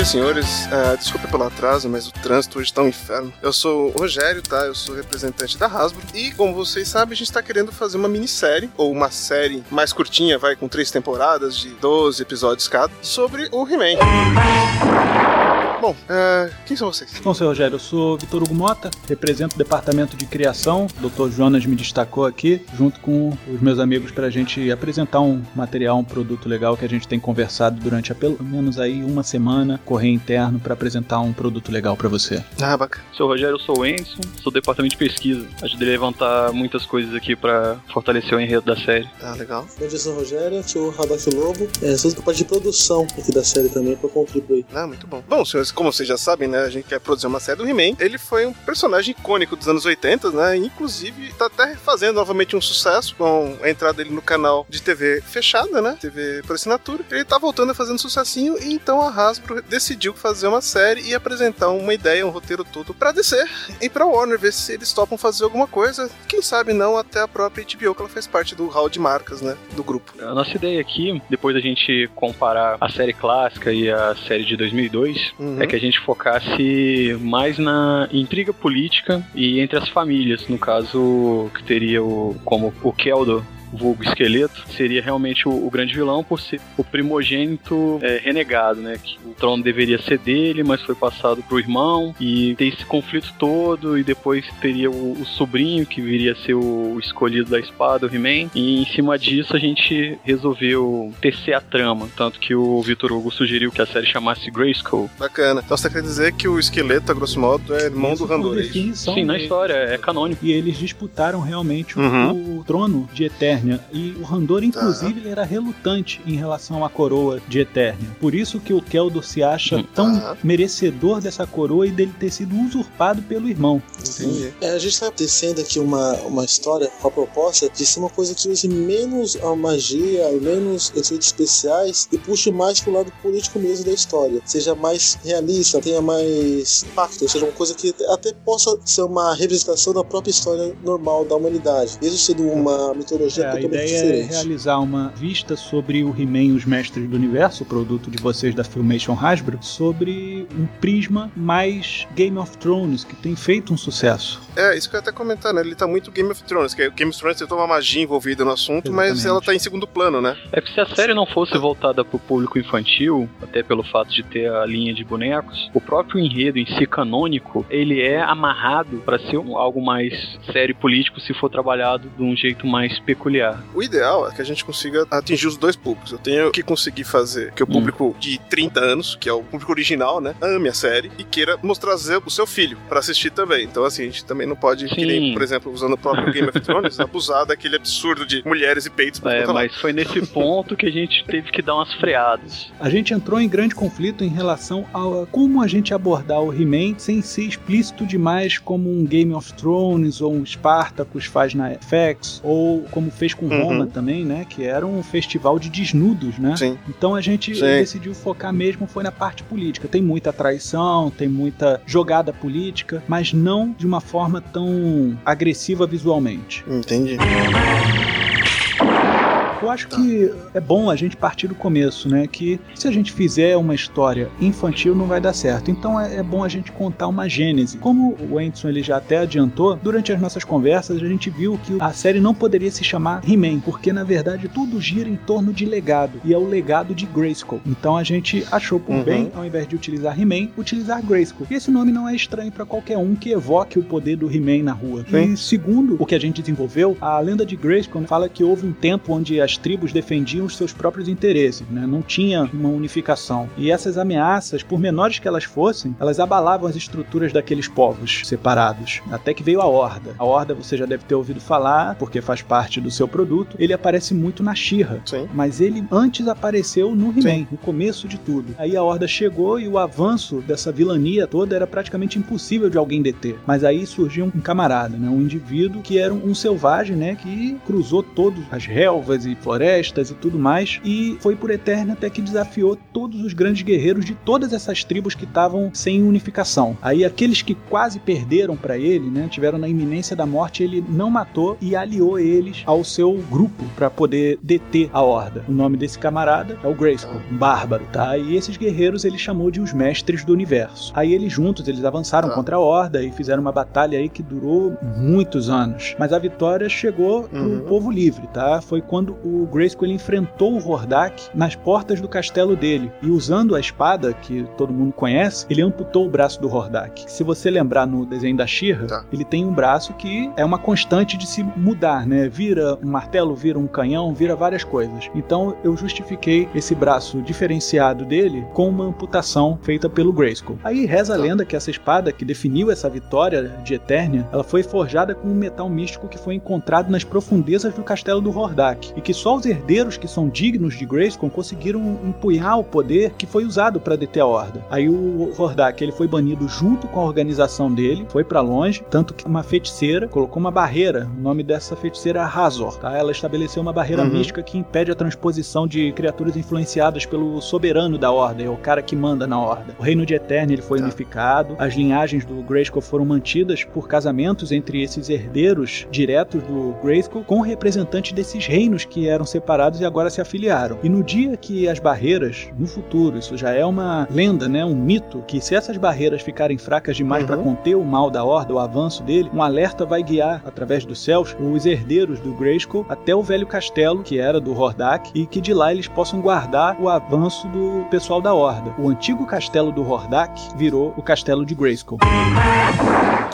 Dia, senhores. Uh, desculpa pelo atraso, mas o trânsito hoje tá um inferno. Eu sou o Rogério, tá? Eu sou representante da Hasbro. E, como vocês sabem, a gente tá querendo fazer uma minissérie, ou uma série mais curtinha, vai, com três temporadas, de 12 episódios cada, sobre o He-Man. Bom, uh, quem são vocês? Bom, seu Rogério, eu sou Vitor Hugo Mota, represento o departamento de criação. O Dr. Jonas me destacou aqui, junto com os meus amigos, para a gente apresentar um material, um produto legal que a gente tem conversado durante pelo menos aí uma semana, correr interno para apresentar um produto legal para você. Ah, bacana. Sou o Rogério, eu sou o Enson, sou do departamento de pesquisa. Ajudei a levantar muitas coisas aqui para fortalecer o enredo da série. Ah, legal. Bom dia, sou o Rogério, sou o Radaf Lobo, é, sou do parte de produção aqui da série também para contribuir. Ah, muito bom. Bom, senhores, como vocês já sabem, né, a gente quer produzir uma série do He-Man. Ele foi um personagem icônico dos anos 80, né? Inclusive, tá até fazendo novamente um sucesso com a entrada dele no canal de TV fechada, né? TV por assinatura. Ele tá voltando a fazendo um sucessinho e então a Hasbro decidiu fazer uma série e apresentar uma ideia, um roteiro todo pra descer e pra Warner ver se eles topam fazer alguma coisa. Quem sabe não até a própria HBO, que ela faz parte do hall de marcas, né? Do grupo. A nossa ideia aqui, depois da gente comparar a série clássica e a série de 2002, Uhum. É que a gente focasse mais na intriga política e entre as famílias. No caso, que teria o, como o Keldor vulgo esqueleto, seria realmente o, o grande vilão por ser o primogênito é, renegado, né? Que o trono deveria ser dele, mas foi passado pro irmão e tem esse conflito todo e depois teria o, o sobrinho que viria a ser o escolhido da espada, o He-Man. E em cima disso a gente resolveu tecer a trama, tanto que o Vitor Hugo sugeriu que a série chamasse Grayskull. Bacana. Então você quer dizer que o esqueleto, a grosso modo, é irmão Isso do Randor, é Sim, na história é canônico. E eles disputaram realmente o- Uhum. o, trono de Eternia. E o Randor, inclusive, ele era relutante em relação à coroa de Eternia. Por isso que o Keldor se acha Hum. tão Tá. merecedor dessa coroa e dele ter sido usurpado pelo irmão. Entendi. É, a gente tá tecendo aqui uma, uma história com a proposta de ser uma coisa que use menos a magia, menos efeitos especiais e puxe mais pro lado político mesmo da história. Seja mais realista, tenha mais impacto, seja uma coisa que até possa ser uma revisitação da própria história normal da humanidade. Mesmo sendo uma mitologia É, a ideia é realizar uma vista sobre o He-Man e os Mestres do Universo, produto de vocês da Filmation Hasbro, sobre um prisma mais Game of Thrones, que tem feito um sucesso. É, isso que eu ia até comentar, né? Ele tá muito Game of Thrones, que Game of Thrones tem toda uma magia envolvida no assunto, mas Exatamente. ela tá em segundo plano, né? É que se a série não fosse voltada pro público infantil, até pelo fato de ter a linha de bonecos, o próprio enredo em si canônico, ele é amarrado para ser um- algo mais sério e político se for trabalhado de um jeito mais peculiar. O ideal é que a gente consiga atingir os dois públicos. Eu tenho que conseguir fazer que o Hum. público de 30 anos, que é o público original, né, ame a série e queira mostrar o seu filho pra assistir também. Então, assim, a gente também não pode, que nem, por exemplo, usando o próprio Game of Thrones, abusar daquele absurdo de mulheres e peitos pra É, mas foi nesse ponto que a gente teve que dar umas freadas. A gente entrou em grande conflito em relação a como a gente abordar o He-Man sem ser explícito demais como um Game of Thrones ou um Spartacus faz na FX ou como fez com Uhum. Roma também, né, que era um festival de desnudos, né? Sim. Então a gente Sim. decidiu focar mesmo foi na parte política. Tem muita traição, tem muita jogada política, mas não de uma forma tão agressiva visualmente. Entendi. Eu acho que é bom a gente partir do começo, né? Que se a gente fizer uma história infantil não vai dar certo. Então é, é bom a gente contar uma gênese. Como o Anderson ele já até adiantou, durante as nossas conversas a gente viu que a série não poderia se chamar He-Man, porque na verdade tudo gira em torno de legado e é o legado de Grayskull. Então a gente achou por Uhum. bem, ao invés de utilizar He-Man, utilizar Grayskull. E esse nome não é estranho para qualquer um que evoque o poder do He-Man na rua. Sim. E segundo o que a gente desenvolveu, a lenda de Grayskull fala que houve um tempo onde as as tribos defendiam os seus próprios interesses, né? não tinha uma unificação. E essas ameaças, por menores que elas fossem, elas abalavam as estruturas daqueles povos separados. Até que veio a Horda. A Horda você já deve ter ouvido falar, porque faz parte do seu produto. Ele aparece muito na Shira, mas ele antes apareceu no He-Man, no começo de tudo. Aí a Horda chegou e o avanço dessa vilania toda era praticamente impossível de alguém deter. Mas aí surgiu um camarada, né? um indivíduo que era um selvagem, né? que cruzou todas as relvas e florestas e tudo mais, e foi por Eterna até que desafiou todos os grandes guerreiros de todas essas tribos que estavam sem unificação. Aí aqueles que quase perderam para ele, né? tiveram na iminência da morte, ele não matou e aliou eles ao seu grupo para poder deter a horda. O nome desse camarada é o Grayskull, um bárbaro, tá? E esses guerreiros ele chamou de os mestres do universo. Aí eles juntos, eles avançaram tá. contra a horda e fizeram uma batalha aí que durou muitos anos. Mas a vitória chegou pro uhum. povo livre, tá? Foi quando o Grayskull ele enfrentou o Hordak nas portas do castelo dele e usando a espada que todo mundo conhece, ele amputou o braço do Hordak. Se você lembrar no desenho da Shira, tá. ele tem um braço que é uma constante de se mudar, né? Vira um martelo, vira um canhão, vira várias coisas. Então eu justifiquei esse braço diferenciado dele com uma amputação feita pelo Grayskull. Aí reza a tá. lenda que essa espada que definiu essa vitória de Eternia, ela foi forjada com um metal místico que foi encontrado nas profundezas do castelo do Hordak e que só os herdeiros que são dignos de Grayskull conseguiram empunhar o poder que foi usado para deter a Horda. Aí o Hordak ele foi banido junto com a organização dele, foi para longe, tanto que uma feiticeira colocou uma barreira. O nome dessa feiticeira é Razor, tá? Ela estabeleceu uma barreira uhum. mística que impede a transposição de criaturas influenciadas pelo soberano da Horda, é o cara que manda na Horda. O reino de Eternia ele foi tá. unificado, as linhagens do Grayskull foram mantidas por casamentos entre esses herdeiros diretos do Grayskull com representantes desses reinos que eram separados e agora se afiliaram. E no dia que as barreiras, no futuro, isso já é uma lenda, né, um mito, que se essas barreiras ficarem fracas demais uhum. para conter o mal da Horda, o avanço dele, um alerta vai guiar através dos céus os herdeiros do Grayskull até o velho castelo, que era do Hordak, e que de lá eles possam guardar o avanço do pessoal da Horda. O antigo castelo do Hordak virou o castelo de Grayskull.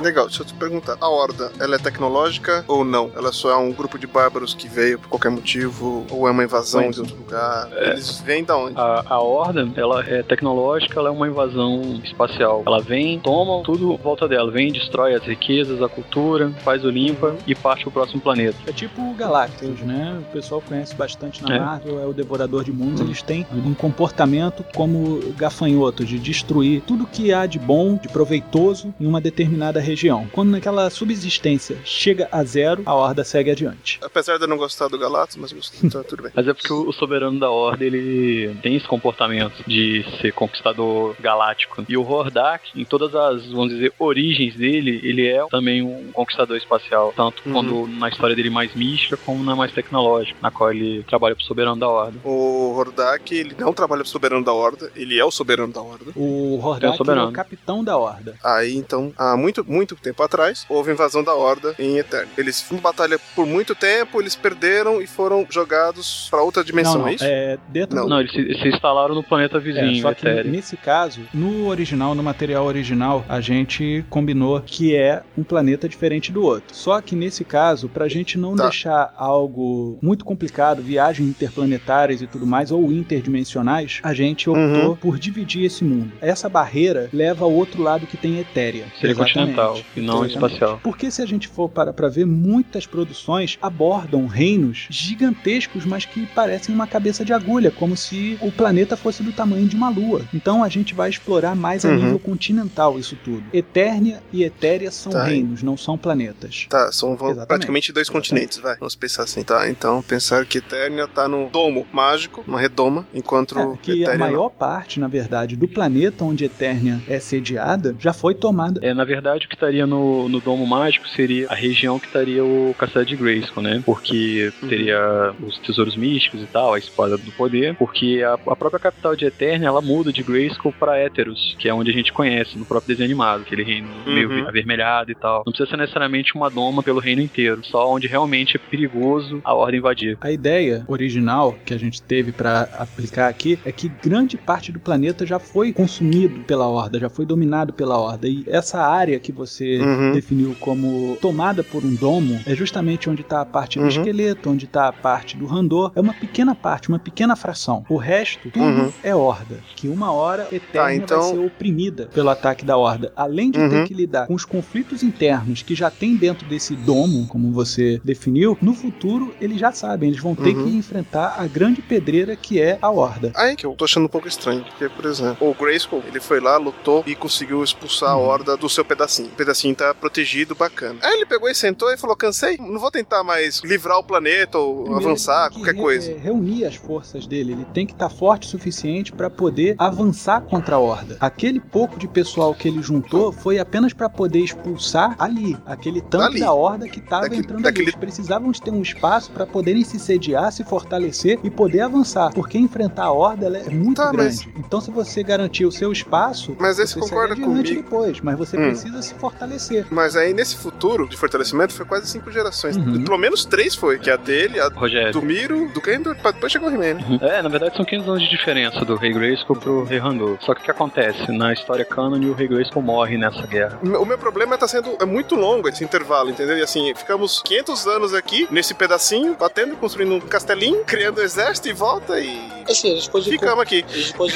Legal, deixa eu te perguntar. A Horda, ela é tecnológica ou não? Ela só é um grupo de bárbaros que veio por qualquer motivo? Ou é uma invasão de outro lugar? É, Eles vêm da onde? A, a Horda, ela é tecnológica, ela é uma invasão espacial. Ela vem, toma tudo volta dela. Vem, destrói as riquezas, a cultura, faz o limpa e parte pro próximo planeta. É tipo o Galactus, né? O pessoal conhece bastante na é. Marvel, é o Devorador de Mundos. Eles têm um comportamento como gafanhoto, de destruir tudo que há de bom, de proveitoso em uma determinada região. Quando naquela subsistência chega a zero, a Horda segue adiante. Apesar de eu não gostar do Galactus, mas então, tudo bem. Mas é porque o soberano da Horda, ele tem esse comportamento de ser conquistador galáctico. E o Hordak, em todas as, vamos dizer, origens dele, ele é também um conquistador espacial. Tanto uhum. quando na história dele mais mística, como na mais tecnológica, na qual ele trabalha pro soberano da Horda. O Hordak, ele não trabalha pro soberano da Horda, ele é o soberano da Horda. O Hordak é o, é o capitão da Horda. Aí, então, há muito, muito tempo atrás, houve invasão da Horda em Eterno. Eles foram batalha por muito tempo, eles perderam e foram jogados para outra dimensão, não, não. é isso? É, dentro não, não eles, se, se, instalaram no planeta vizinho, é, só que nesse caso, no original, no material original, a gente combinou que é um planeta diferente do outro. Só que nesse caso, pra gente não tá. deixar algo muito complicado, viagens interplanetárias e tudo mais, ou interdimensionais, a gente optou uhum. por dividir esse mundo. Essa barreira leva ao outro lado que tem Etéria. Seria continental e não Exatamente. espacial. Porque se a gente for para pra ver, muitas produções abordam reinos gigantescos, mas que parecem uma cabeça de agulha, como se o planeta fosse do tamanho de uma lua. Então a gente vai explorar mais a uhum. nível continental isso tudo. Eternia e Etéria são tá. reinos, não são planetas. Tá, são Exatamente. praticamente dois Exatamente. continentes, vai. Vamos pensar assim, tá? Então pensar que Eternia tá no domo mágico, uma redoma, enquanto é, que Eternia a maior não. parte, na verdade, do planeta onde Eternia é sediada já foi tomada. É, na verdade, o que estaria no, no domo mágico seria a região que estaria o castelo de Grayskull, né? Porque uhum. teria os tesouros místicos e tal, a espada do poder, porque a, a própria capital de Eternia, ela muda de Grayskull para Éteros, que é onde a gente conhece no próprio desenho animado, aquele reino uhum. meio avermelhado e tal. Não precisa ser necessariamente uma doma pelo reino inteiro, só onde realmente é perigoso a ordem invadir. A ideia original que a gente teve para aplicar aqui é que grande parte do planeta já foi consumido pela horda, já foi dominado pela horda, e essa área que você Uhum. definiu como tomada por um domo, é justamente onde está a parte do Uhum. esqueleto, onde está a parte do randor. É uma pequena parte, uma pequena fração. O resto, tudo Uhum. é horda. Que uma hora Eternia Ah, então- vai ser oprimida pelo ataque da horda. Além de ter Uhum. que lidar com os conflitos internos que já tem dentro desse domo, como você definiu, no futuro eles já sabem, eles vão ter Uhum. que enfrentar a grande pedreira que é a horda. Aí que eu tô achando um pouco estranho, porque, por exemplo, o Grayskull, ele foi lá, lutou e conseguiu expulsar a Uhum. horda do seu pedacinho. O pedacinho tá protegido, bacana. Aí ele pegou e sentou e falou: cansei, não vou tentar mais livrar o planeta ou Primeiro, avançar, ele tem que qualquer re- coisa. reunir as forças dele, ele tem que estar forte o suficiente para poder avançar contra a horda. Aquele pouco de pessoal que ele juntou foi apenas para poder expulsar ali, aquele tanto Dali. da horda que estava entrando daquele- ali. Eles precisavam de ter um espaço para poderem se sediar, se fortalecer e poder avançar, porque enfrentar a horda é muito Tá, mas- grande. Então se você garantir o seu espaço, Mas você concorda comigo? depois, mas você Hum. precisa se fortalecer. Mas aí nesse futuro de fortalecimento foi quase cinco gerações. Uhum. Pelo menos três foi, que é a dele, a Rogério. do Miro, do Kendor, pra depois chegou o He-Man. né? É, na verdade são 500 anos de diferença do Rei Grayskull pro Rei Randor. Só que o que acontece? Na história canon, o Rei Grayskull morre nessa guerra. O meu problema é tá sendo é muito longo esse intervalo, entendeu? E assim, ficamos 500 anos aqui, nesse pedacinho, batendo, construindo um castelinho, criando um exército e volta e Assim, a gente pode ficamos aqui. A gente pode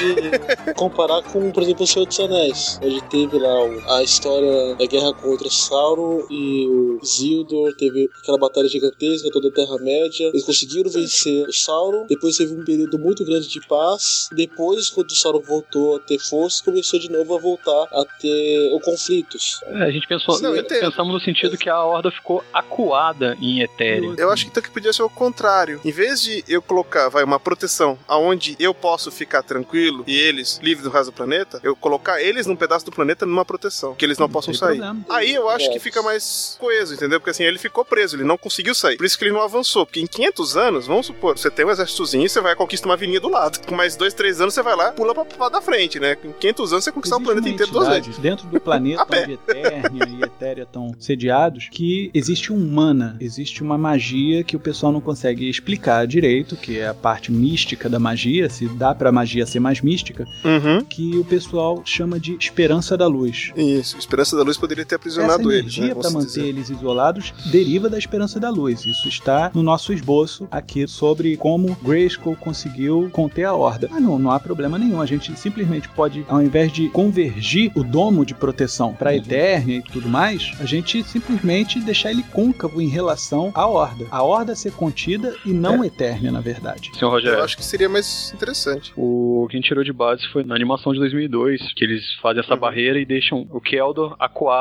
comparar com, por exemplo, o Senhor dos Anéis, onde teve lá a história da guerra contra Sauron e o Isildur, teve aquela batalha gigantesca, toda a Terra-média. Eles conseguiram vencer o Sauron, depois teve um período muito grande de paz. Depois, quando o Sauron voltou a ter força, começou de novo a voltar a ter o conflitos. É, a gente pensou, Não, pensamos no sentido que a Horda ficou acuada em Ethereum. Eu acho que então que podia ser o contrário. Em vez de eu colocar, vai, uma proteção aonde eu posso ficar tranquilo e eles livres do resto do planeta, eu colocar eles num pedaço do planeta numa proteção, que eles não, possam sair. problema. Aí eu acho É. que fica mais coeso, entendeu? Porque assim, ele ficou preso, ele não conseguiu sair. Por isso que ele não avançou. Porque em 500 anos, vamos supor, você tem um exércitozinho e você vai conquistar uma avenida do lado. Com mais dois, três anos, você vai lá, pula pra, pra da frente, né? Com 500 anos, você conquistar o planeta inteiro duas vezes. Dentro do planeta A pé. onde Eternia e Etéria estão sediados, que existe um mana, existe uma magia que o pessoal não consegue explicar direito, que é a parte mística da magia, se dá pra magia ser mais mística, Uhum. que o pessoal chama de esperança da luz. Isso, Esperança da Luz poderia ter Essa aprisionado eles, energia né? para manter dizer. eles isolados deriva da esperança da luz. Isso está no nosso esboço aqui sobre como Grayskull conseguiu conter a horda. Ah, não, não há problema nenhum. A gente simplesmente pode, ao invés de convergir o domo de proteção para Eternia e tudo mais, a gente simplesmente deixar ele côncavo em relação à horda. A horda ser contida e não Eternia, na verdade. Senhor Rogério. Eu acho que seria mais interessante. O que a gente tirou de base foi na animação de 2002, que eles fazem essa Uhum. barreira e deixam o Keldor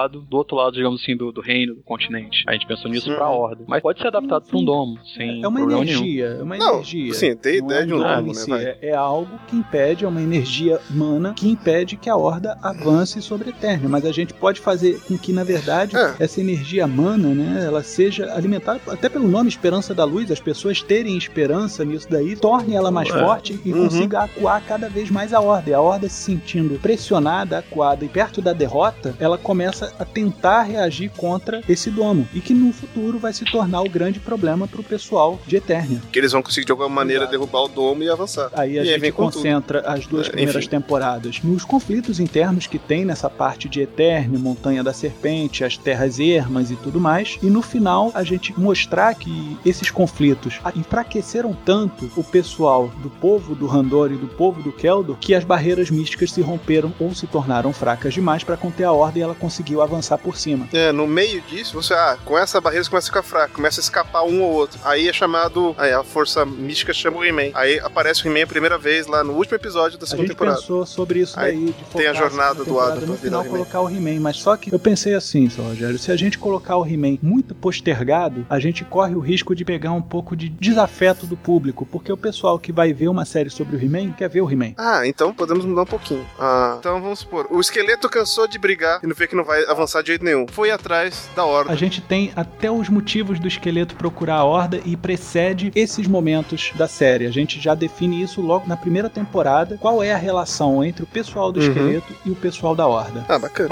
do outro lado, digamos assim, do, do reino, do continente. A gente pensou nisso Uhum. pra Horda. Mas pode ser adaptado pra um domo, sem É uma problema nenhum. energia, é uma Não, energia. sim, tem Não ideia é de um domo né, si, vai. É, é algo que impede, é uma energia mana que impede que a horda avance sobre a Eternia. Mas a gente pode fazer com que, na verdade, É. essa energia mana, né, ela seja alimentada até pelo nome Esperança da Luz, as pessoas terem esperança nisso daí, torne ela mais É. forte e Uhum. consiga acuar cada vez mais a horda. E a horda se sentindo pressionada, acuada e perto da derrota, ela começa a tentar reagir contra esse domo. E que no futuro vai se tornar o grande problema pro pessoal de Eternia. Que eles vão conseguir de alguma maneira Exato. derrubar o domo e avançar. Aí a E aí gente com concentra as duas É, primeiras enfim. temporadas nos conflitos internos que tem nessa parte de Eterno, Montanha da Serpente, as Terras Ermas e tudo mais. E no final a gente mostrar que esses conflitos enfraqueceram tanto o pessoal do povo do Randor e do povo do Keldor que as barreiras místicas se romperam ou se tornaram fracas demais para conter a ordem e ela conseguiu avançar por cima. É, no meio disso, você, ah, com essa barreira você começa a ficar fraco, começa a escapar um ou outro. Aí é chamado, aí a força mística chama o He-Man. Aí aparece o He-Man a primeira vez lá no último episódio da A segunda gente temporada. pensou sobre isso Aí daí, de tem a jornada do Adam no final colocar o He-Man, mas só que eu pensei assim, seu Rogério, se a gente colocar o He-Man muito postergado, a gente corre o risco de pegar um pouco de desafeto do público, porque o pessoal que vai ver uma série sobre o He-Man quer ver o He-Man. Ah, então podemos mudar um pouquinho. Ah, então vamos supor, o esqueleto cansou de brigar e não vê que não vai avançar de jeito nenhum. Foi atrás da A horda. gente tem até os motivos do esqueleto procurar a horda e precede esses momentos da série. A gente já define isso logo na primeira temporada. Qual é a relação entre o pessoal do Uhum. esqueleto e o pessoal da horda? Ah, bacana.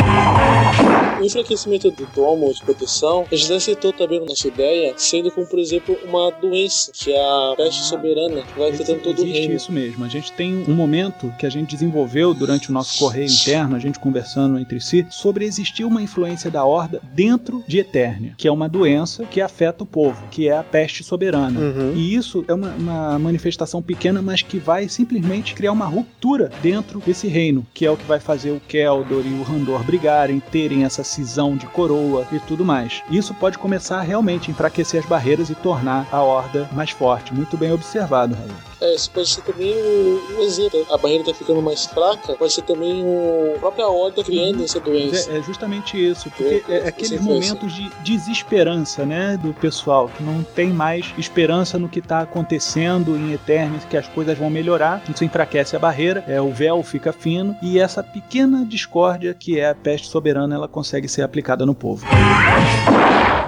O enfraquecimento do domo de proteção, a gente já citou também na nossa ideia, sendo como, por exemplo, uma doença, que é a peste soberana, que vai afetando todo o Existe reino. isso mesmo. A gente tem um momento que a gente desenvolveu durante o nosso correio interno, a gente conversando entre si, sobre existia uma influência da Horda dentro de Eternia, que é uma doença que afeta o povo, que é a peste soberana. Uhum. E isso é uma, uma manifestação pequena, mas que vai simplesmente criar uma ruptura dentro desse reino, que é o que vai fazer o Keldor e o Randor brigarem, terem essa cisão de coroa e tudo mais. Isso pode começar a realmente enfraquecer as barreiras e tornar a Horda mais forte. Muito bem observado, Raul. É, isso pode ser também um, um exemplo. A barreira tá ficando mais fraca, pode ser também o a própria horda criando essa doença. É, é justamente isso, porque É, é, aqueles momentos de desesperança, né, do pessoal, que não tem mais esperança no que está acontecendo em Eternis, que as coisas vão melhorar, isso enfraquece a barreira, é, o véu fica fino, e essa pequena discórdia que é a peste soberana, ela consegue ser aplicada no povo.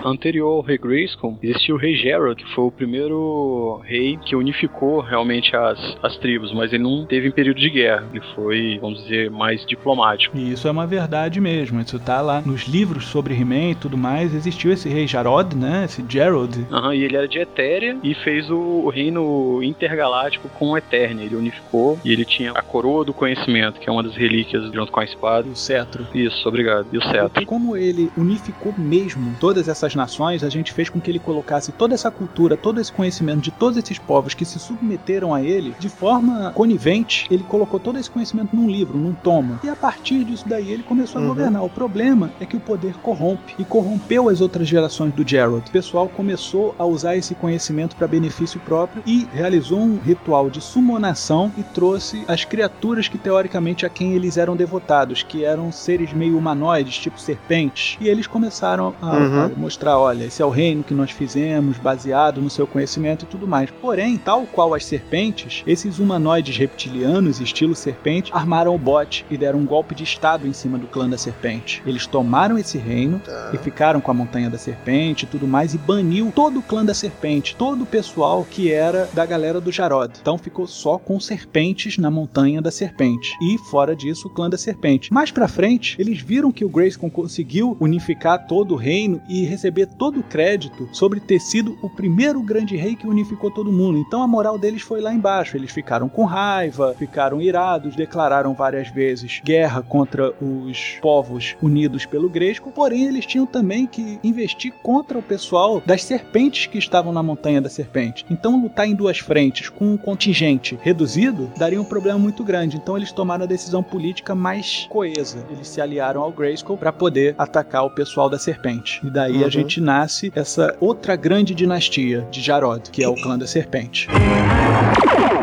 Anterior ao rei Grayskull, existia o rei Gerald, que foi o primeiro rei que unificou realmente as, as tribos, mas ele não teve em período de guerra. Ele foi, vamos dizer, mais diplomático. E isso é uma verdade mesmo, isso tá lá nos livros sobre He-Man e tudo mais, existiu esse rei Jarod, né, esse Gerald, Aham, e ele era de Etéria e fez o, o reino intergaláctico com Eternia. Ele unificou e ele tinha a coroa do conhecimento, que é uma das relíquias junto com a espada. o cetro. Isso, obrigado. E o cetro. como ele unificou mesmo todas essas nações, a gente fez com que ele colocasse toda essa cultura, todo esse conhecimento de todos esses povos que se submeteram a ele de forma conivente. Ele colocou todo esse conhecimento num livro, num tomo. E a partir disso daí ele começou a Uhum. governar. O problema é que o poder corrompe e corrompeu as outras gerações do Gerald. O pessoal começou a usar esse conhecimento para benefício próprio e realizou um ritual de sumonação e trouxe as criaturas que teoricamente a quem eles eram devotados, que eram seres meio humanoides, tipo serpentes. E eles começaram a, Uhum. a mostrar, olha, esse é o reino que nós fizemos, baseado no seu conhecimento e tudo mais. Porém, tal qual as serpentes, esses humanoides reptilianos, estilo serpente, armaram o bote e deram um golpe de estado em cima do clã da serpente. Eles tomaram esse reino Tá. e ficaram com a Montanha da Serpente e tudo mais, e baniu todo o clã da Serpente, todo o pessoal que era da galera do Jarod. Então ficou só com serpentes na Montanha da Serpente. E fora disso, o clã da Serpente. Mais pra frente, eles viram que o Grayskull conseguiu unificar todo o reino e receber todo o crédito sobre ter sido o primeiro grande rei que unificou todo mundo. Então a moral deles foi lá embaixo. Eles ficaram com raiva, ficaram irados, declararam várias vezes guerra contra os povos unidos pelo Grayskull, porém eles tinham também que investir contra o pessoal das serpentes que estavam na Montanha da Serpente. Então lutar em duas frentes com um contingente reduzido daria um problema muito grande. Então eles tomaram a decisão política mais coesa. Eles se aliaram ao Grayskull para poder atacar o pessoal da Serpente. E daí a Uhum. Gente nasce essa outra grande dinastia de Jarod, que é o clã da Serpente.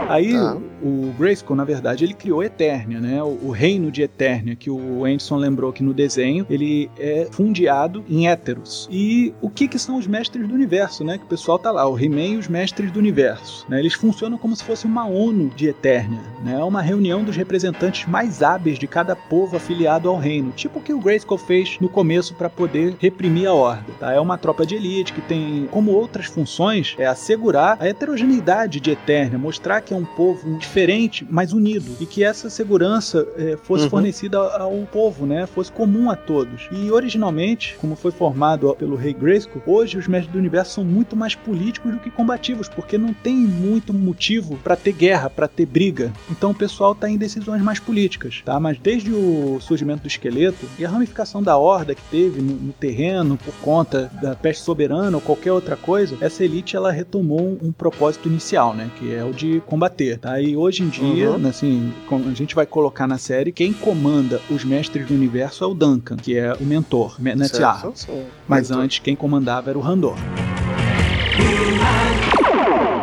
Aí Tá. O Grayskull, na verdade, ele criou Eternia, né? O, o reino de Eternia, que o Anderson lembrou que no desenho ele é fundeado em Éteros. E o que que são os mestres do universo, né? Que o pessoal tá lá, o He-Man e os mestres do universo, né? Eles funcionam como se fosse uma ONU de Eternia, né? É uma reunião dos representantes mais hábeis de cada povo afiliado ao reino, tipo o que o Grayskull fez no começo para poder reprimir a Horda, tá? É uma tropa de elite que tem como outras funções é assegurar a heterogeneidade de Eternia, mostrar que é um povo diferente, mas unido, e que essa segurança eh, fosse Uhum. fornecida ao povo, né? Fosse comum a todos. E originalmente, como foi formado pelo Rei Grayskull, hoje os mestres do universo são muito mais políticos do que combativos, porque não tem muito motivo para ter guerra, para ter briga. Então o pessoal tá em decisões mais políticas, tá? Mas desde o surgimento do esqueleto e a ramificação da horda que teve no, no terreno por conta da peste soberana ou qualquer outra coisa, essa elite ela retomou um, um propósito inicial, né? Que é o de combater, tá? E hoje em dia, Uhum. assim, como a gente vai colocar na série, quem comanda os mestres do universo é o Duncan, que é o mentor. Certo? Sim. Mas antes quem comandava era o Randor.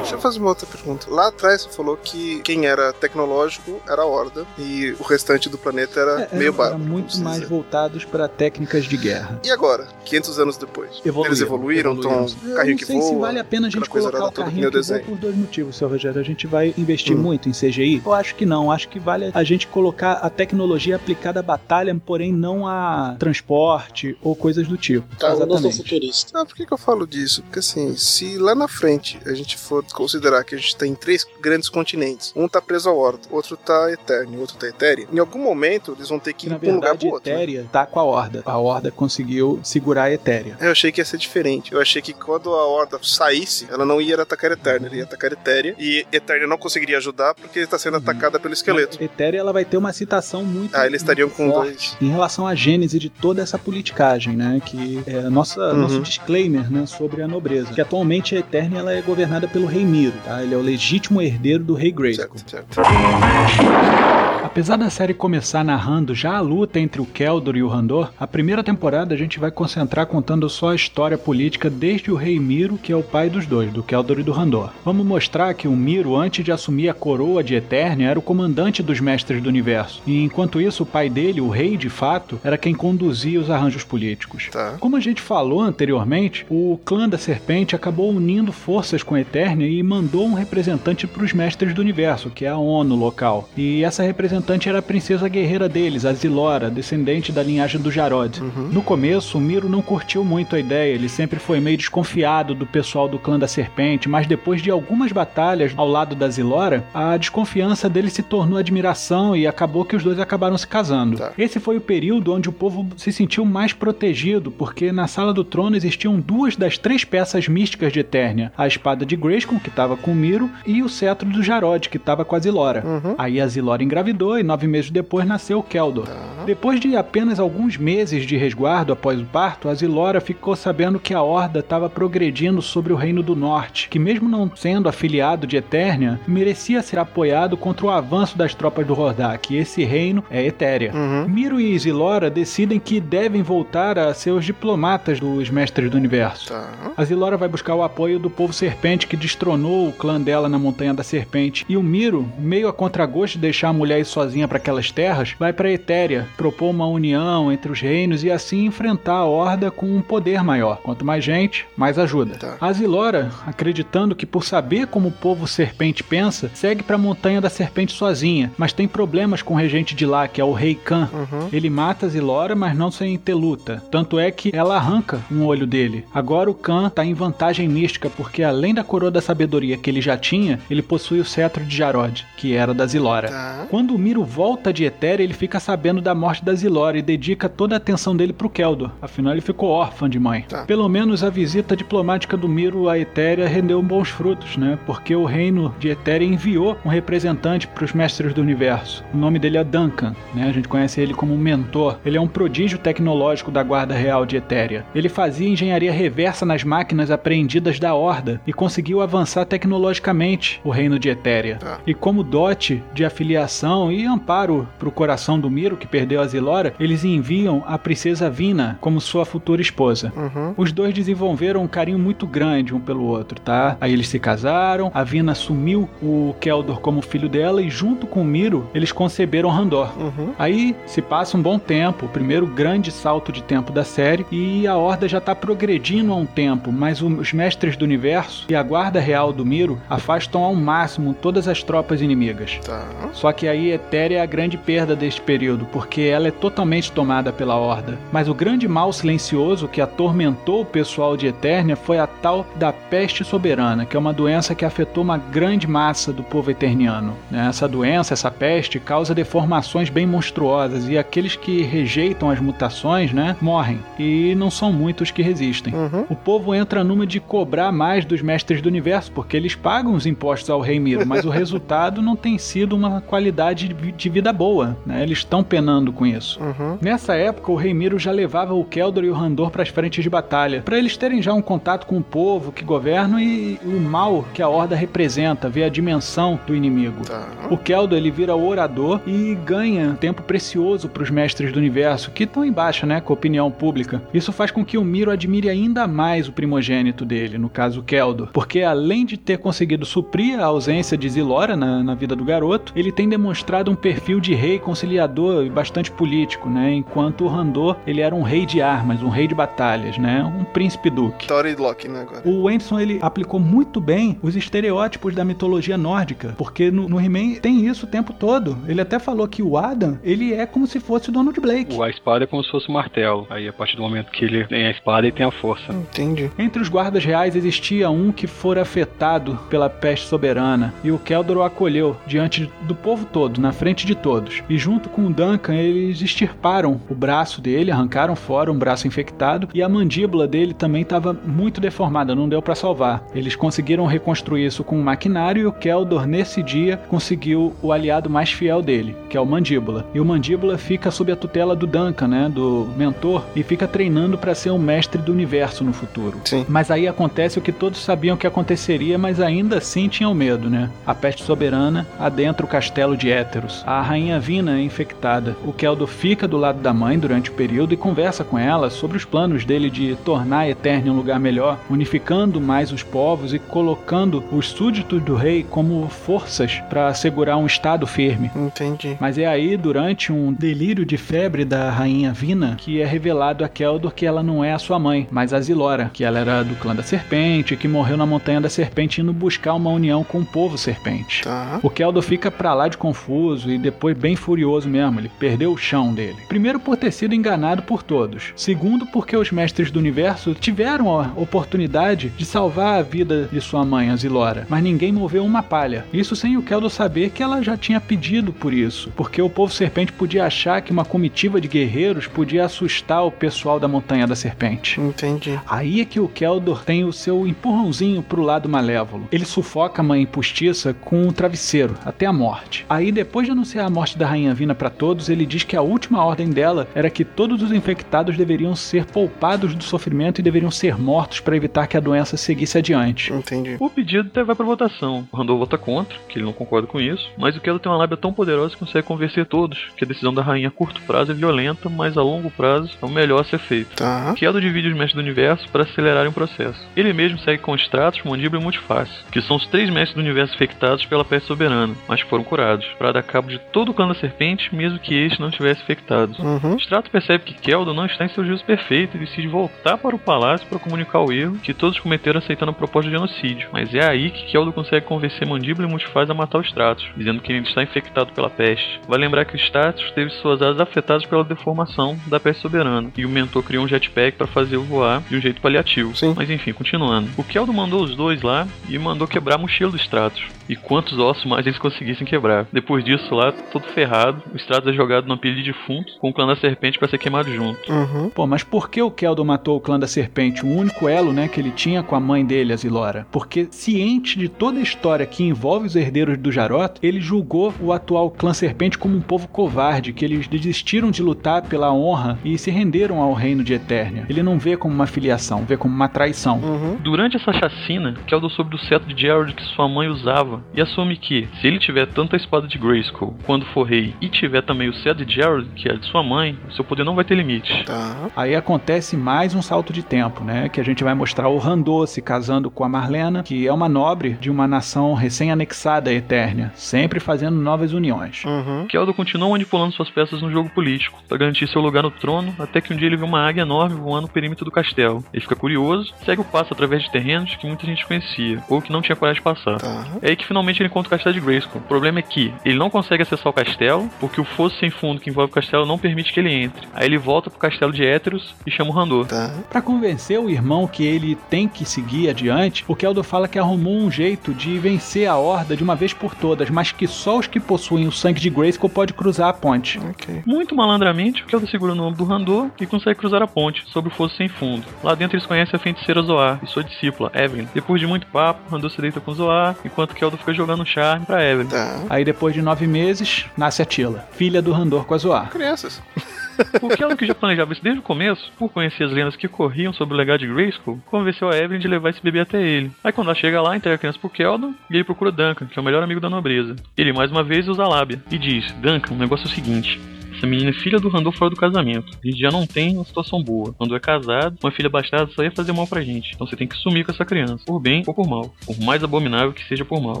Deixa eu fazer uma outra pergunta. Lá atrás você falou que quem era tecnológico era a Horda e o restante do planeta era É, meio era bárbaro. muito mais dizer. voltados para técnicas de guerra. E agora, 500 anos depois? Eles evoluíram, estão Eu carrinho não que sei voa. se vale a pena a gente colocar o carrinho que o voa desenho. por dois motivos, seu Rogério. A gente vai investir Hum. muito em CGI? Eu acho que não. Acho que vale a gente colocar a tecnologia aplicada à batalha, porém não a transporte ou coisas do tipo. Tá, eu não sou Exatamente. futurista. Não, por que, que eu falo disso? Porque assim, se lá na frente a gente for considerar que a gente tem três grandes continentes, um tá preso ao Horda, outro tá Eterno, outro tá Etéria, em algum momento eles vão ter que ir Na pra um lugar pro outro. né? Etéria tá com a Horda. A Horda conseguiu segurar a Etéria. Eu achei que ia ser diferente. Eu achei que quando a Horda saísse, ela não ia atacar Eterna, ela ia atacar Etéria. E Eterna não conseguiria ajudar porque está sendo atacada pelo esqueleto. Etéria ela vai ter uma citação muito. Ah, eles estariam com forte dois. Em relação à gênese de toda essa politicagem, né? Que é nossa, Uhum. nosso disclaimer né, sobre a nobreza. Que atualmente a Eternia ela é governada pelo Rei Miro, tá? Ele é o legítimo herdeiro do Rei Grayskull. Certo, certo. Apesar da série começar narrando já a luta entre o Keldor e o Randor, a primeira temporada a gente vai concentrar contando só a história política desde o rei Miro, que é o pai dos dois, do Keldor e do Randor. Vamos mostrar que o Miro, antes de assumir a coroa de Eternia, era o comandante dos Mestres do Universo, e enquanto isso o pai dele, o rei de fato, era quem conduzia os arranjos políticos. Tá. Como a gente falou anteriormente, o clã da Serpente acabou unindo forças com a Eternia e mandou um representante para os Mestres do Universo, que é a ONU local. E essa representante era a princesa guerreira deles, a Zilora, descendente da linhagem do Jarod. No começo, o Miro não curtiu muito a ideia, ele sempre foi meio desconfiado do pessoal do clã da Serpente, mas depois de algumas batalhas ao lado da Zilora, a desconfiança dele se tornou admiração e acabou que os dois acabaram se casando. Tá. Esse foi o período onde o povo se sentiu mais protegido, porque na Sala do Trono existiam duas das três peças místicas de Eternia: a espada de Grayskull, que estava com o Miro, e o cetro do Jarod, que estava com a Zilora. Uhum. Aí a Zilora engravidou e nove meses depois nasceu Keldor. Depois de apenas alguns meses de resguardo após o parto, a Zilora ficou sabendo que a Horda estava progredindo sobre o Reino do Norte, que mesmo não sendo afiliado de Eternia, merecia ser apoiado contra o avanço das tropas do Hordak, e esse reino é Etéria. Uhum. Miro e Zilora decidem que devem voltar a ser os diplomatas dos Mestres do Universo. Tá. A Zilora vai buscar o apoio do povo serpente que destronou o clã dela na Montanha da Serpente. E o Miro, meio a contragosto de deixar a mulher sozinha para aquelas terras, vai para Etéria, propor uma união entre os reinos e assim enfrentar a Horda com um poder maior. Quanto mais gente, mais ajuda. Tá. A Zilora, acreditando que por saber como o povo serpente pensa, segue para a Montanha da Serpente sozinha, mas tem problemas com o regente de lá, que é o Rei Khan. Uhum. Ele mata a Zilora, mas não sem ter luta. Tanto é que ela arranca um olho dele. Agora o Khan tá em vantagem mística, porque além da coroa da sabedoria que ele já tinha, ele possui o cetro de Jarod, que era da Zilora. Tá. Quando o Miro volta de Etéria, ele fica sabendo da morte da Zilora e dedica toda a atenção dele pro Keldor. Afinal, ele ficou órfão de mãe. Tá. Pelo menos a visita diplomática do Miro a Etéria rendeu bons frutos, né? Porque o reino de Etéria enviou um representante para os mestres do universo. O nome dele é Duncan, né? A gente conhece ele como um mentor. Ele é um prodígio tecnológico da Guarda Real de Etéria. Ele fazia engenharia reversa nas máquinas apreendidas da Horda e conseguiu avançar tecnologicamente o reino de Etéria. Tá. E como dote de afiliação e amparo para o coração do Miro, que perdeu a Zilora, eles enviam a princesa Vina como sua futura esposa. Uhum. Os dois desenvolveram um carinho muito grande um pelo outro, tá? Aí eles se casaram, a Vina assumiu o Keldor como filho dela e junto com o Miro eles conceberam Randor. Uhum. Aí se passa um bom tempo, o primeiro grande salto de tempo da série, e a Horda já tá progredindo há um tempo, mas os mestres do universo e a guarda real do Miro afastam ao máximo todas as tropas inimigas. Tá. Só que aí Etéria é a grande perda deste período, porque ela é totalmente tomada pela Horda. Mas o grande mal silencioso que atormentou o pessoal de Eternia foi a tal da peste soberana, que é uma doença que afetou uma grande massa do povo eterniano. né? Essa doença, essa peste, causa deformações bem monstruosas e aqueles que rejeitam as mutações, né, morrem. E não são muitos que resistem. Uhum. O povo entra numa de cobrar mais dos mestres do universo, porque eles pagam os impostos ao rei Miro, mas o resultado não tem sido uma qualidade de vi- de vida boa, né? Eles estão penando com isso. Uhum. Nessa época, o rei Miro já levava o Keldor e o Randor para as frentes de batalha, para eles terem já um contato com o povo que governa e o mal que a Horda representa, ver a dimensão do inimigo. Tá. O Keldor ele vira o orador e ganha tempo precioso para os mestres do universo, que estão em baixa, né, com a opinião pública. Isso faz com que o Miro admire ainda mais o primogênito dele, no caso o Keldor, porque além de ter conseguido suprir a ausência de Zilora na, na vida do garoto, ele tem demonstrado mostrado um perfil de rei conciliador e bastante político, né? Enquanto o Randor, ele era um rei de armas, um rei de batalhas, né? Um príncipe duque. Tori Locke, né, agora. O Anderson, ele aplicou muito bem os estereótipos da mitologia nórdica, porque no, no He-Man tem isso o tempo todo. Ele até falou que o Adam, ele é como se fosse o Donald Blake. A espada é como se fosse um martelo. Aí, a partir do momento que ele tem a espada, ele tem a força. Entendi. Entre os guardas reais existia um que fora afetado pela peste soberana, e o Keldor o acolheu diante do povo todo, na frente de todos. E junto com o Duncan, eles extirparam o braço dele, arrancaram fora um braço infectado, e a mandíbula dele também estava muito deformada, não deu para salvar. Eles conseguiram reconstruir isso com um maquinário e o Keldor, nesse dia, conseguiu o aliado mais fiel dele, que é o Mandíbula. E o Mandíbula fica sob a tutela do Duncan, né, do mentor, e fica treinando para ser o mestre do universo no futuro. Sim. Mas aí acontece o que todos sabiam que aconteceria, mas ainda assim tinham medo, né? A peste soberana adentra o castelo de Éteros. A rainha Vina é infectada. O Keldo fica do lado da mãe durante o período e conversa com ela sobre os planos dele de tornar a Eternia um lugar melhor, unificando mais os povos e colocando os súditos do rei como forças para assegurar um estado firme. Entendi. Mas é aí, durante um delírio de febre da rainha Vina, que é revelado a Keldor que ela não é a sua mãe, mas a Zilora, que ela era do clã da serpente, que morreu na montanha da serpente indo buscar uma união com o povo serpente. Tá. O Keldor fica pra lá de confuso e depois bem furioso mesmo, ele perdeu o chão dele. Primeiro por ter sido enganado por todos. Segundo porque os mestres do universo tiveram a oportunidade de salvar a vida de sua mãe, a Zilora, mas ninguém moveu uma palha. Isso sem o Keldor saber que ela já tinha pedido por isso, porque o povo serpente podia achar que uma comitiva de guerreiros podia assustar o pessoal da montanha da serpente. Entendi. Aí é que o Keldor tem o seu empurrãozinho pro lado malévolo. Ele sufoca a mãe postiça com um travesseiro, até a morte. Aí, depois de anunciar a morte da Rainha Vina para todos, ele diz que a última ordem dela era que todos os infectados deveriam ser poupados do sofrimento e deveriam ser mortos para evitar que a doença seguisse adiante. Entendi. O pedido até vai pra votação. O Randall vota contra, que ele não concorda com isso, mas o Keldor tem uma lábia tão poderosa que consegue convencer todos que a decisão da rainha a curto prazo é violenta, mas a longo prazo é o melhor a ser feito. Tá. Keldor divide os mestres do universo para acelerarem o processo. Ele mesmo segue com Stratos, Mandíbula e Multiface, que são os três mestres do universo infectados pela peste soberana, mas que foram curados, para dar cabo de todo o clã da serpente, mesmo que este não estivesse infectado. Uhum. Strato percebe que Keldor não está em seu juízo perfeito e decide voltar para o palácio para comunicar o erro que todos cometeram aceitando a proposta de genocídio. Mas é aí que Keldor consegue convencer Mandíbula e Multiface a matar o Stratos, dizendo que ele está infectado pela peste. Vai lembrar que o Stratos teve suas asas afetadas pela deformação da peste soberana, e o mentor criou um jetpack para fazer o voar de um jeito paliativo. Sim. Mas enfim, continuando. O Keldor mandou os dois lá e mandou quebrar a mochila do Stratos. E quantos ossos mais eles conseguissem quebrar. Depois disso, lá, todo ferrado, o Stratos é jogado numa pilha de defuntos com o clã da serpente para ser queimado junto. Uhum. Pô, mas por que o Keldor matou o clã da serpente, o único elo, né, que ele tinha com a mãe dele, a Zilora? Porque ciente de toda a história que envolve os herdeiros do Jarot, ele julgou o atual clã serpente como um povo covarde, que eles desistiram de lutar pela honra e se renderam ao reino de Eternia. Ele não vê como uma filiação, vê como uma traição. Uhum. Durante essa chacina, Keldor soube do cetro de Gerald que sua mãe usava e assume que, se ele tiver tanto a espada de Grayskull quando for rei e tiver também o cetro de Gerald, que é de sua mãe, seu poder não vai ter limite. Tá. Aí acontece mais um salto de tempo, né? Que a gente vai mostrar o Randor se casando com a Marlena, que é uma nobre de uma nação recém-anexada à Eternia, sempre fazendo novas uniões. Uhum. Keldor continua manipulando suas peças no jogo político, para garantir seu lugar no trono, até que um dia ele vê uma águia enorme voando no perímetro do castelo. Ele fica curioso, segue o passo através de terrenos que muita gente conhecia, ou que não tinha coragem de passar. Tá. É aí que finalmente ele encontra o castelo de Grayskull. O problema é que ele não consegue acessar o castelo, porque o fosso sem fundo que envolve o castelo não permite que ele entre. Aí ele volta pro castelo de Éteros e chama o Randor. Tá. Para convencer o irmão que ele tem que seguir adiante, o Keldor fala que arrumou um jeito de vencer a horda de uma vez por todas, mas que só os que possuem o sangue de Grayskull pode cruzar a ponte. Ok. Muito malandramente, o Keldor segura no ombro do Randor e consegue cruzar a ponte, sobre o fosso sem fundo. Lá dentro eles conhecem a feiticeira Zoar e sua discípula, Evelyn. Depois de muito papo, Randor se deita com Zoar, enquanto Keldor fica jogando charme pra Evelyn. Tá. Aí depois de nove meses, nasce a Tila, filha do Randor com a Zoar. Crianças. O que já planejava isso desde o começo, por conhecer as lendas que corriam sobre o legado de Grayskull, convenceu a Evelyn de levar esse bebê até ele. Aí quando ela chega lá, entrega a criança pro Keldor e ele procura Duncan, que é o melhor amigo da nobreza. Ele mais uma vez usa a lábia e diz: Duncan, o negócio é o seguinte. Essa menina é filha do Randor fora do casamento. A gente já não tem uma situação boa. Quando é casado, uma filha bastarda só ia fazer mal pra gente. Então você tem que sumir com essa criança. Por bem ou por mal. Por mais abominável que seja por mal.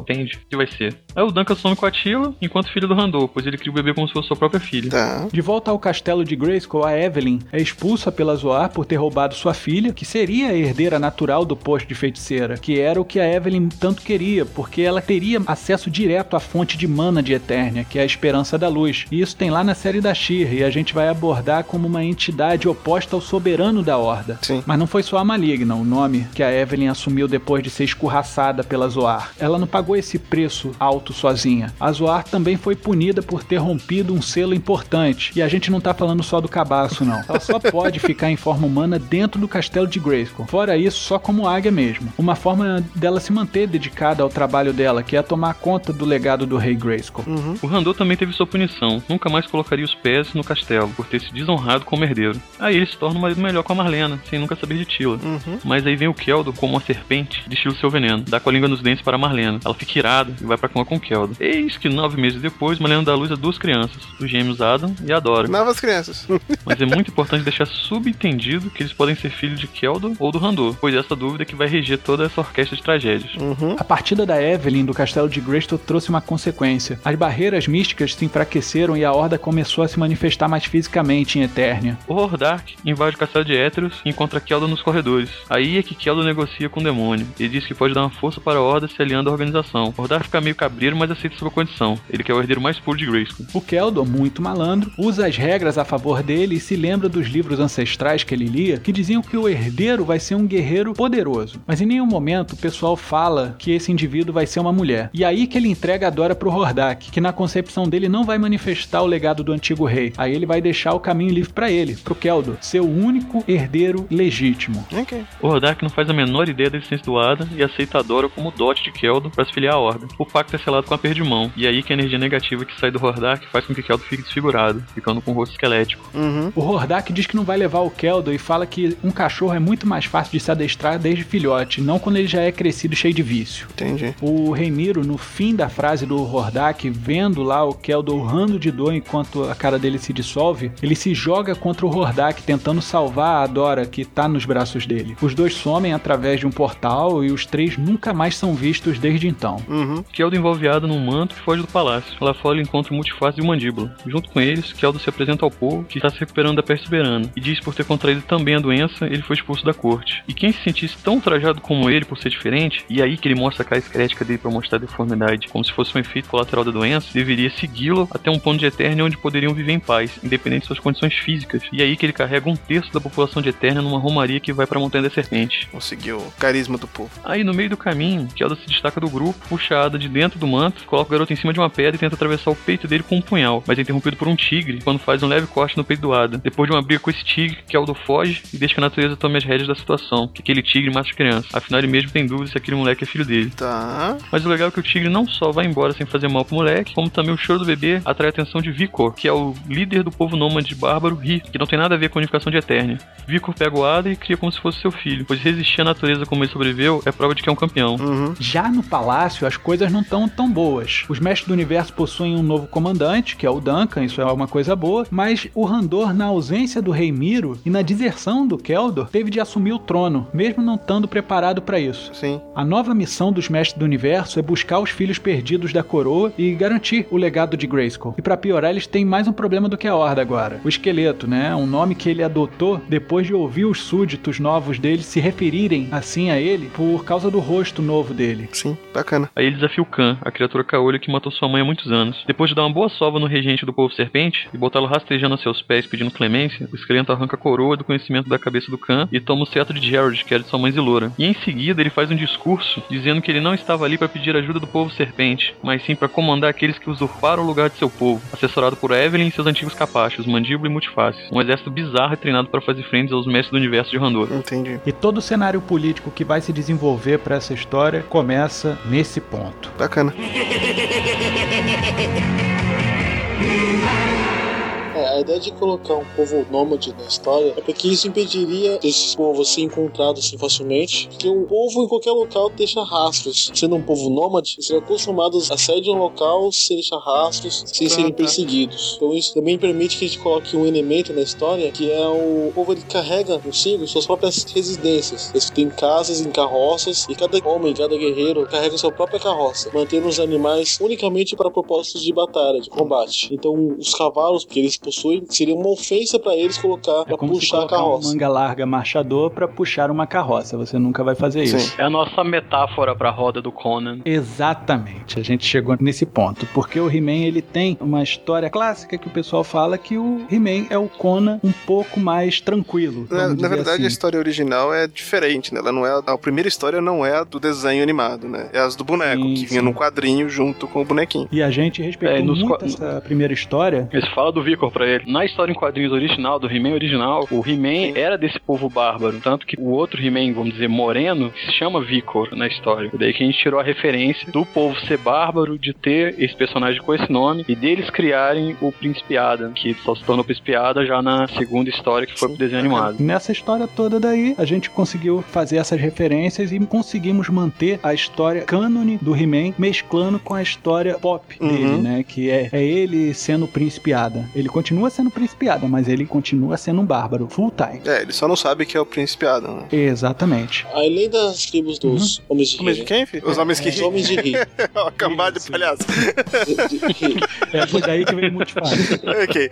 Entende? O que vai ser? Aí o Duncan some com a Tila enquanto filho do Randor, pois ele cria o bebê como se fosse sua própria filha. Tá. De volta ao castelo de Grayskull, a Evelyn é expulsa pela Zoar por ter roubado sua filha, que seria a herdeira natural do posto de feiticeira, que era o que a Evelyn tanto queria, porque ela teria acesso direto à fonte de mana de Eternia, que é a esperança da luz. E isso tem lá na série da E a gente vai abordar como uma entidade oposta ao soberano da Horda. Sim. Mas não foi só a Maligna, o nome que a Evelyn assumiu depois de ser escorraçada pela Zoar. Ela não pagou esse preço alto sozinha. A Zoar também foi punida por ter rompido um selo importante. E a gente não tá falando só do cabaço, não. Ela só pode ficar em forma humana dentro do castelo de Grayskull. Fora isso, só como águia mesmo. Uma forma dela se manter dedicada ao trabalho dela, que é tomar conta do legado do rei Grayskull. O Randor também teve sua punição. Nunca mais colocaria os pés no castelo, por ter se desonrado como herdeiro. Aí ele se torna um marido melhor com a Marlena, sem nunca saber de Tila. Mas aí vem o Keldo como uma serpente, destila o seu veneno. Dá com a língua nos dentes para a Marlena. Ela fica irada e vai pra cama com o Keldo. Eis que nove meses depois, Marlena dá luz a duas crianças, os gêmeos Adam e Adora. Novas crianças. Mas é muito importante deixar subentendido que eles podem ser filhos de Keldo ou do Randor, pois essa dúvida é que vai reger toda essa orquestra de tragédias. Uhum. A partida da Evelyn do castelo de Greystone trouxe uma consequência. As barreiras místicas se enfraqueceram e a Horda começou a se manifestar mais fisicamente em Eternia. O Hordak invade o castelo de Éteros e encontra Keldo nos corredores. Aí é que Keldo negocia com o demônio. Ele diz que pode dar uma força para a Horda se aliando à organização. O Hordak fica meio cabreiro, mas aceita sua condição. Ele quer o herdeiro mais puro de Grayskull. O Keldor, muito malandro, usa as regras a favor dele e se lembra dos livros ancestrais que ele lia, que diziam que o herdeiro vai ser um guerreiro poderoso. Mas em nenhum momento o pessoal fala que esse indivíduo vai ser uma mulher. E aí que ele entrega a Dora pro Hordak, que na concepção dele não vai manifestar o legado do antigo rei. Aí ele vai deixar o caminho livre para ele, pro Keldor, ser o único herdeiro legítimo. Ok. O Hordak não faz a menor ideia da existência do Adam e aceita a Dora como dote de Keldo para se filiar à Horda. O pacto é selado com a perdimão, e aí que a energia negativa que sai do Hordak faz com que Keldo fique desfigurado, ficando com o rosto esquelético. Uhum. O Hordak diz que não vai levar o Keldor e fala que um cachorro é muito mais fácil de se adestrar desde filhote, não quando ele já é crescido e cheio de vício. Entendi. O Rei Miro, no fim da frase do Hordak, vendo lá o Keldor urrando de dor enquanto a cara dele se dissolve, ele se joga contra o Hordak, tentando salvar a Dora que tá nos braços dele. Os dois somem através de um portal e os três nunca mais são vistos desde então. Uhum. Keldo envolve Adam num manto que foge do palácio. Lá fora ele encontra o Multiface e o Mandíbula. Junto com eles, Keldo se apresenta ao povo que está se recuperando da peste soberana e diz que por ter contraído também a doença, ele foi expulso da corte. E quem se sentisse tão trajado como ele por ser diferente, e aí que ele mostra a cara esquelética dele para mostrar a deformidade, como se fosse um efeito colateral da doença, deveria segui-lo até um ponto de Eternia onde poderiam viver em paz, independente de suas condições físicas. E aí que ele carrega um terço da população de Eternia numa romaria que vai para a Montanha da Serpente. Conseguiu o carisma do povo. Aí no meio do caminho, Kelda se destaca do grupo, puxa a Ada de dentro do manto, coloca o garoto em cima de uma pedra e tenta atravessar o peito dele com um punhal, mas é interrompido por um tigre quando faz um leve corte no peito do Ada. Depois de uma briga com esse tigre, Keldo foge e deixa que a natureza tome as rédeas da situação, que aquele tigre mata as crianças. Afinal, ele mesmo tem dúvida se aquele moleque é filho dele. Tá. Mas o legal é que o tigre não só vai embora sem fazer mal pro moleque, como também o choro do bebê atrai a atenção de Vicor, que é o líder do povo nômade bárbaro Ri, que não tem nada a ver com a unificação de Eternia. Vicor pega o Ada e cria como se fosse seu filho, pois resistir à natureza como ele sobreviveu é prova de que é um campeão. Uhum. Já no palácio, as coisas não estão tão boas. Os mestres do universo possuem um novo comandante, que é o Duncan, isso é uma coisa boa, mas o Randor, na ausência do Rei Miro e na deserção do Keldor, teve de assumir o trono, mesmo não estando preparado para isso. Sim. A nova missão dos mestres do universo é buscar os filhos perdidos da coroa e garantir o legado de Grayskull. E para piorar, eles têm mais um problema do que a Horda agora. O esqueleto, né? Um nome que ele adotou depois de ouvir os súditos novos dele se referirem assim a ele por causa do rosto novo dele. Sim. Bacana. Aí ele desafia o Khan, a criatura caolha que matou sua mãe há muitos anos. Depois de dar uma boa sova no regente do povo serpente e botá-lo rastejando a seus pés pedindo clemência, o esqueleto arranca a coroa do conhecimento da cabeça do Khan e toma o cetro de Jared, que era de sua mãe Zilora. E em seguida ele faz um discurso dizendo que ele não estava ali para pedir ajuda do povo serpente, mas sim para comandar aqueles que usurparam o lugar de seu povo, assessorado por Evelyn e seus antigos capachos, Mandíbula e Multiface. Um exército bizarro e treinado para fazer frente aos mestres do universo de Randor. Entendi. E todo o cenário político que vai se desenvolver para essa história começa nesse ponto. Bacana. A ideia de colocar um povo nômade na história é porque isso impediria esse povo ser encontrado assim facilmente, porque um povo em qualquer local deixa rastros. Sendo um povo nômade, eles são acostumados a sair de um local sem deixar rastros, sem Ah, serem tá. perseguidos. Então isso também permite que a gente coloque um elemento na história que é o povo ele carrega consigo suas próprias residências. Eles têm casas em carroças e cada homem, cada guerreiro carrega sua própria carroça, mantendo os animais unicamente para propósitos de batalha, de combate. Então os cavalos que eles possuem seria uma ofensa para eles colocar É para como se puxar a colocar um carroça. manga larga marchador pra puxar uma carroça. Você nunca vai fazer isso. Sim. É a nossa metáfora pra roda do Conan. Exatamente, a gente chegou nesse ponto, porque o He-Man ele tem uma história clássica que o pessoal fala que o He-Man é o Conan um pouco mais tranquilo. Na, na verdade, a assim. história original é diferente, né? Ela não é a, a primeira história não é a do desenho animado, né? É as do boneco, Sim, que vinha sim. num quadrinho junto com o bonequinho. E a gente respeitou É, nos muito essa primeira história. Eles falam do Vicor pra ele. Na história em quadrinhos original, do He-Man original, o He-Man era desse povo bárbaro. Tanto que o outro He-Man, vamos dizer, moreno, se chama Vicor na história. Daí que a gente tirou a referência do povo ser bárbaro, de ter esse personagem com esse nome, e deles criarem o Príncipe Adam, que só se tornou Príncipe Adam já na segunda história, que foi pro desenho animado. Nessa história toda daí, a gente conseguiu fazer essas referências e conseguimos manter a história cânone do He-Man, mesclando com a história pop Uhum. dele, né? Que é, é ele sendo o Príncipe Adam. Ele continua sendo Príncipe Adam, mas ele continua sendo um bárbaro, full time. É, ele só não sabe que é o Príncipe Adam, né? Exatamente. Além das tribos dos homens de Homens de quem, filho? Os homens que os riem. homens de Rio. Ó, cambada de palhaço. É, foi daí que veio o multifácil. ok.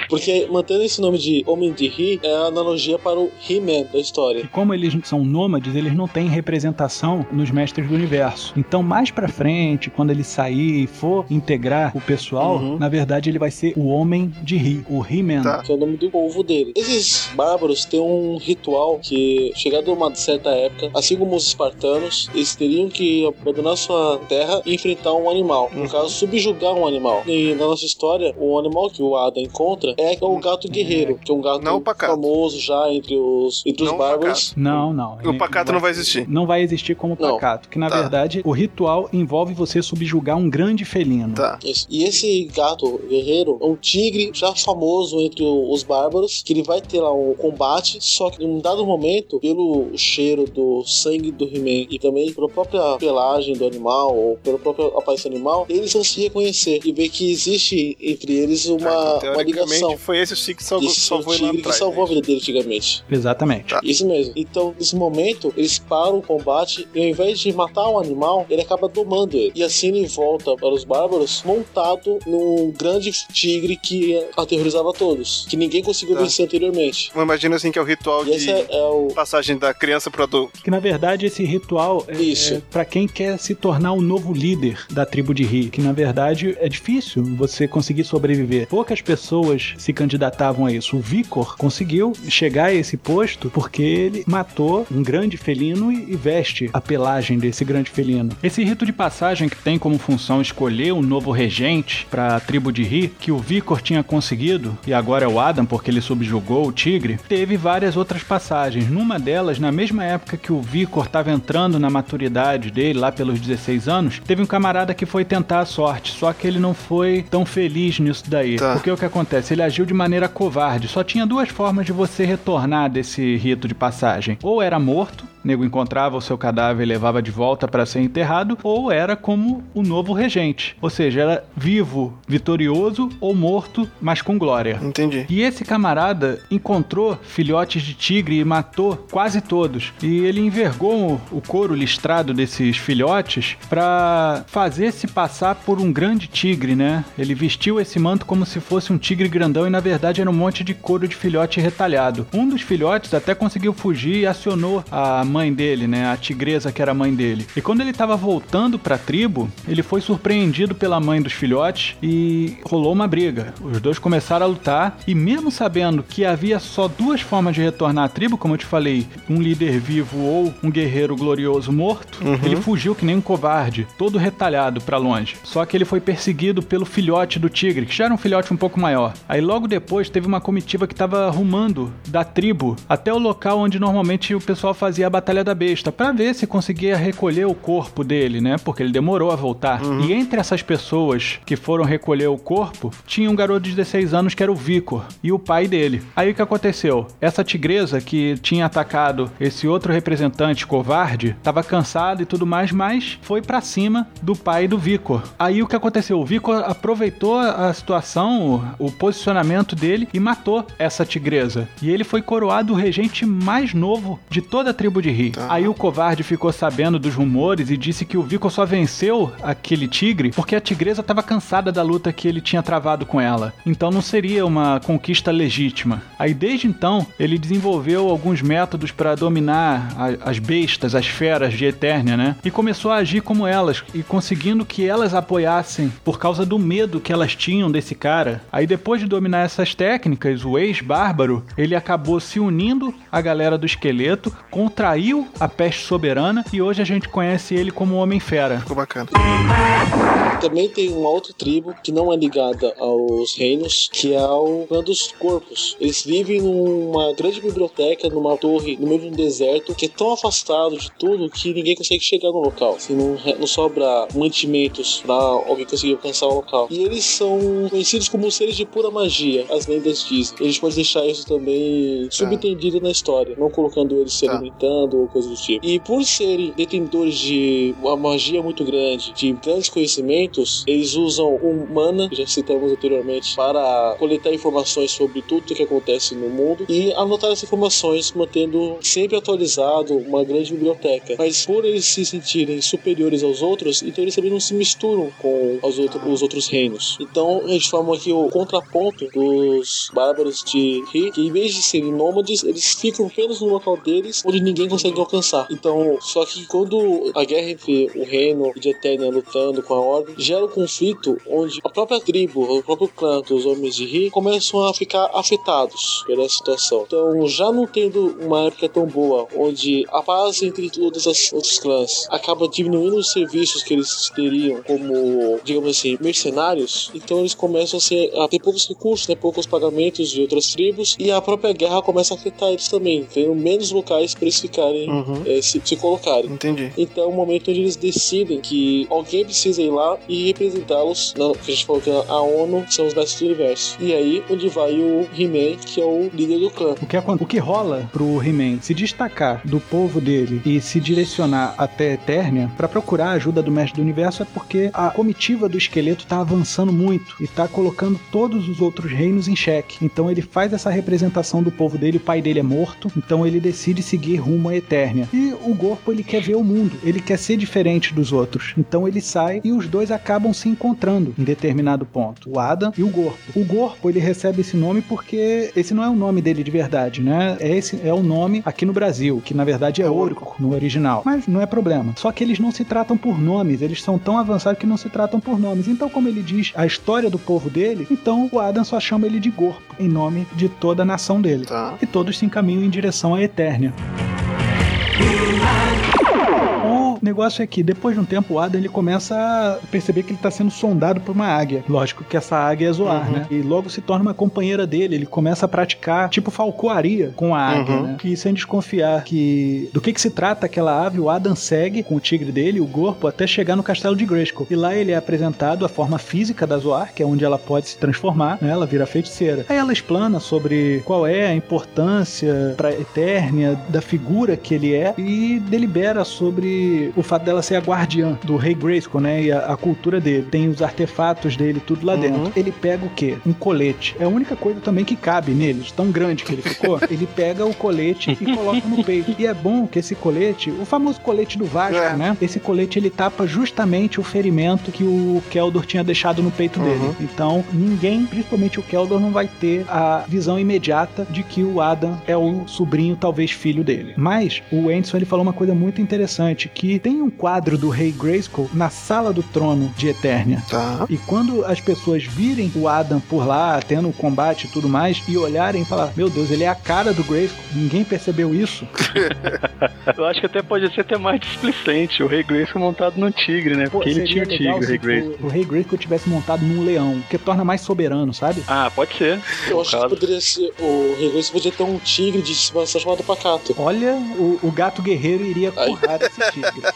Porque mantendo esse nome de Homem de Ri é a analogia para o He-Man da história. E como eles são nômades, eles não têm representação nos mestres do universo. Então, mais pra frente, quando ele sair e for integrar o pessoal, Uhum. na verdade ele vai ser o Homem de Ri, o He-Man. Tá. Que é o nome do povo dele. Esses bárbaros têm um ritual que, chegado a uma certa época, assim como os espartanos, eles teriam que abandonar sua terra e enfrentar um animal. No Uhum. caso, subjugar um animal. E na nossa história, o animal que o Adam encontra é o gato guerreiro, que é um gato pacato. famoso já entre os, entre os Não bárbaros. Não, não. O pacato não vai existir. Não vai existir como Não. pacato, que na Tá. verdade o ritual envolve você subjugar um grande felino. Tá. Isso. E esse gato guerreiro é um tigre já famoso entre os bárbaros, que ele vai ter lá um combate, só que em um dado momento, pelo cheiro do sangue do He-Man e também pela própria pelagem do animal, ou pela própria aparência animal, eles vão se reconhecer e ver que existe entre eles uma, então, uma ligação. foi esse o Sig que salvou, Esse o tigre que atrás. salvou a vida dele antigamente. Exatamente. Tá. Isso mesmo. Então, nesse momento, eles param o combate e ao invés de matar o animal, ele acaba domando ele. E assim ele volta para os bárbaros montado num grande tigre que aterrorizava todos, que ninguém conseguiu Tá. vencer anteriormente. Eu imagino assim que é o ritual E esse de é, é o. passagem da criança pro adulto. Que na verdade esse ritual é, Isso. é para quem quer se tornar o novo líder da tribo de Ri, que na verdade é difícil você conseguir sobreviver. Poucas pessoas se candidatavam a isso. O Vicor conseguiu chegar a esse posto porque ele matou um grande felino e, e veste a pelagem desse grande felino. Esse rito de passagem que tem como função escolher um novo regente para a tribo de Ri, que o Vicor tinha conseguido, e agora é o Adam porque ele subjugou o tigre, teve várias outras passagens. Numa delas, na mesma época que o Vicor estava entrando na maturidade dele, lá pelos 16 anos, teve um camarada que foi tentar a sorte, só que ele não foi tão feliz nisso daí. Tá. Porque o que acontece? Ele agiu de maneira covarde. Só tinha duas formas de você retornar desse rito de passagem. Ou era morto, nego encontrava o seu cadáver e levava de volta para ser enterrado, ou era como o novo regente. Ou seja, era vivo, vitorioso ou morto, mas com glória. Entendi. E esse camarada encontrou filhotes de tigre e matou quase todos. E ele envergou o couro listrado desses filhotes para fazer se passar por um grande tigre, né? Ele vestiu esse manto como se fosse um tigre grandão e na verdade era um monte de couro de filhote retalhado. Um dos filhotes até conseguiu fugir e acionou a mãe dele, né? A tigresa que era a mãe dele. E quando ele estava voltando para a tribo, ele foi surpreendido pela mãe dos filhotes e rolou uma briga. Os dois começaram a lutar e mesmo sabendo que havia só duas formas de retornar à tribo, como eu te falei, um líder vivo ou um guerreiro glorioso morto, ele fugiu que nem um covarde, todo retalhado para longe. Só que ele foi perseguido pelo filhote do tigre, que já era um filhote um pouco maior. Aí logo depois teve uma comitiva que estava rumando da tribo até o local onde normalmente o pessoal fazia a batalha Batalha da Besta para ver se conseguia recolher o corpo dele, né? Porque ele demorou a voltar. Uhum. E entre essas pessoas que foram recolher o corpo, tinha um garoto de 16 anos que era o Vicor e o pai dele. Aí o que aconteceu? Essa tigresa que tinha atacado esse outro representante covarde estava cansado e tudo mais, mas foi para cima do pai do Vicor. Aí o que aconteceu? O Vicor aproveitou a situação, o posicionamento dele e matou essa tigresa. E ele foi coroado o regente mais novo de toda a tribo de Ri. Tá. Aí o covarde ficou sabendo dos rumores e disse que o Vicor só venceu aquele tigre porque a tigresa estava cansada da luta que ele tinha travado com ela. Então não seria uma conquista legítima. Aí desde então ele desenvolveu alguns métodos para dominar a, as bestas, as feras de Eternia, né? E começou a agir como elas e conseguindo que elas apoiassem por causa do medo que elas tinham desse cara. Aí depois de dominar essas técnicas, o ex-bárbaro, ele acabou se unindo à galera do esqueleto, contraiu a peste soberana e hoje a gente conhece ele como Homem-Fera. Ficou bacana. Também tem uma outra tribo que não é ligada aos reinos, que é o clã dos corpos. Eles vivem numa grande biblioteca, numa torre, no meio de um deserto, que é tão afastado de tudo que ninguém consegue chegar no local. Assim, não, não sobra mantimentos para alguém conseguir alcançar o local. E eles são conhecidos como seres de pura magia, as lendas dizem. A gente pode deixar isso também tá. subentendido na história, não colocando eles se tá. alimentando ou coisa do tipo. E por serem detentores de uma magia muito grande, de grandes conhecimentos, eles usam o mana, que já citamos anteriormente, para coletar informações sobre tudo o que acontece no mundo e anotar as informações, mantendo sempre atualizado uma grande biblioteca. Mas por eles se sentirem superiores aos outros, então eles também não se misturam com os, outro, os outros reinos. Então a gente forma aqui o contraponto dos bárbaros de Ri, que em vez de serem nômades, eles ficam apenas no local deles, onde ninguém consegue alcançar. Então, só que quando a guerra entre o reino de Eternia lutando com a Ordem gera um conflito onde a própria tribo, o próprio clã dos homens de Ri começam a ficar afetados pela situação. Então, já não tendo uma época tão boa, onde a paz entre todos os outros clãs acaba diminuindo os serviços que eles teriam como, digamos assim, mercenários, então eles começam a, ser, a ter poucos recursos, né, poucos pagamentos de outras tribos, e a própria guerra começa a afetar eles também, tendo menos locais para eles ficarem, uhum. é, se, se colocarem. Entendi. Então é o um momento onde eles decidem que alguém precisa ir lá e representá-los, que a gente falou que a ONU são os mestres do universo. E aí onde vai o He-Man, que é o líder do clã. O que, o que rola pro He-Man se destacar do povo dele e se direcionar até Eternia para procurar a ajuda do mestre do universo é porque a comitiva do esqueleto tá avançando muito e tá colocando todos os outros reinos em xeque. Então ele faz essa representação do povo dele, o pai dele é morto, então ele decide seguir rumo à Eternia. E o Gorpo ele quer ver o mundo, ele quer ser diferente dos outros. Então ele sai e os dois acabam se encontrando em determinado ponto, o Adam e o Gorpo. O Gorpo ele recebe esse nome porque esse não é o nome dele de verdade, né? Esse é o nome aqui no Brasil, que na verdade é Orco no original. Mas não é problema. Só que eles não se tratam por nomes, eles são tão avançados que não se tratam por nomes. Então, como ele diz a história do povo dele, então o Adam só chama ele de Gorpo, em nome de toda a nação dele. Tá. E todos se encaminham em direção à Eternia negócio é que depois de um tempo o Adam ele começa a perceber que ele está sendo sondado por uma águia. Lógico que essa águia é Zoar, uhum. né? E logo se torna uma companheira dele. Ele começa a praticar tipo falcoaria com a águia, uhum. né? E sem desconfiar que do que, que se trata aquela ave, o Adam segue com o tigre dele, o corpo, até chegar no castelo de Grayskull. E lá ele é apresentado a forma física da Zoar, que é onde ela pode se transformar, né? Ela vira feiticeira. Aí ela explana sobre qual é a importância para Eternia da figura que ele é e delibera sobre o fato dela ser a guardiã do rei Grayskull, né? E a, a cultura dele. Tem os artefatos dele, tudo lá uhum. dentro. Ele pega o quê? Um colete. É a única coisa também que cabe nele, tão grande que ele ficou. ele pega o colete e coloca no peito. E é bom que esse colete, o famoso colete do Vasco, é. né? Esse colete ele tapa justamente o ferimento que o Keldor tinha deixado no peito uhum. dele. Então, ninguém, principalmente o Keldor, não vai ter a visão imediata de que o Adam é o sobrinho, talvez filho dele. Mas o Anderson ele falou uma coisa muito interessante que tem um quadro do Rei Grayskull na sala do trono de Eternia. Tá. E quando as pessoas virem o Adam por lá, tendo o combate e tudo mais, e olharem e falar, meu Deus, ele é a cara do Grayskull, ninguém percebeu isso. Eu acho que até pode ser até mais displicente, o Rei Grayskull montado num tigre, né? Pô, Porque ele tinha o tigre, o Rei Grayskull. o, o Rei Grayskull tivesse montado num leão, que torna mais soberano, sabe? Ah, pode ser. Eu acho que caso. poderia ser. O Regress podia ter um tigre de estimação chamado Pacato. Olha, o, o gato guerreiro iria currar esse tigre.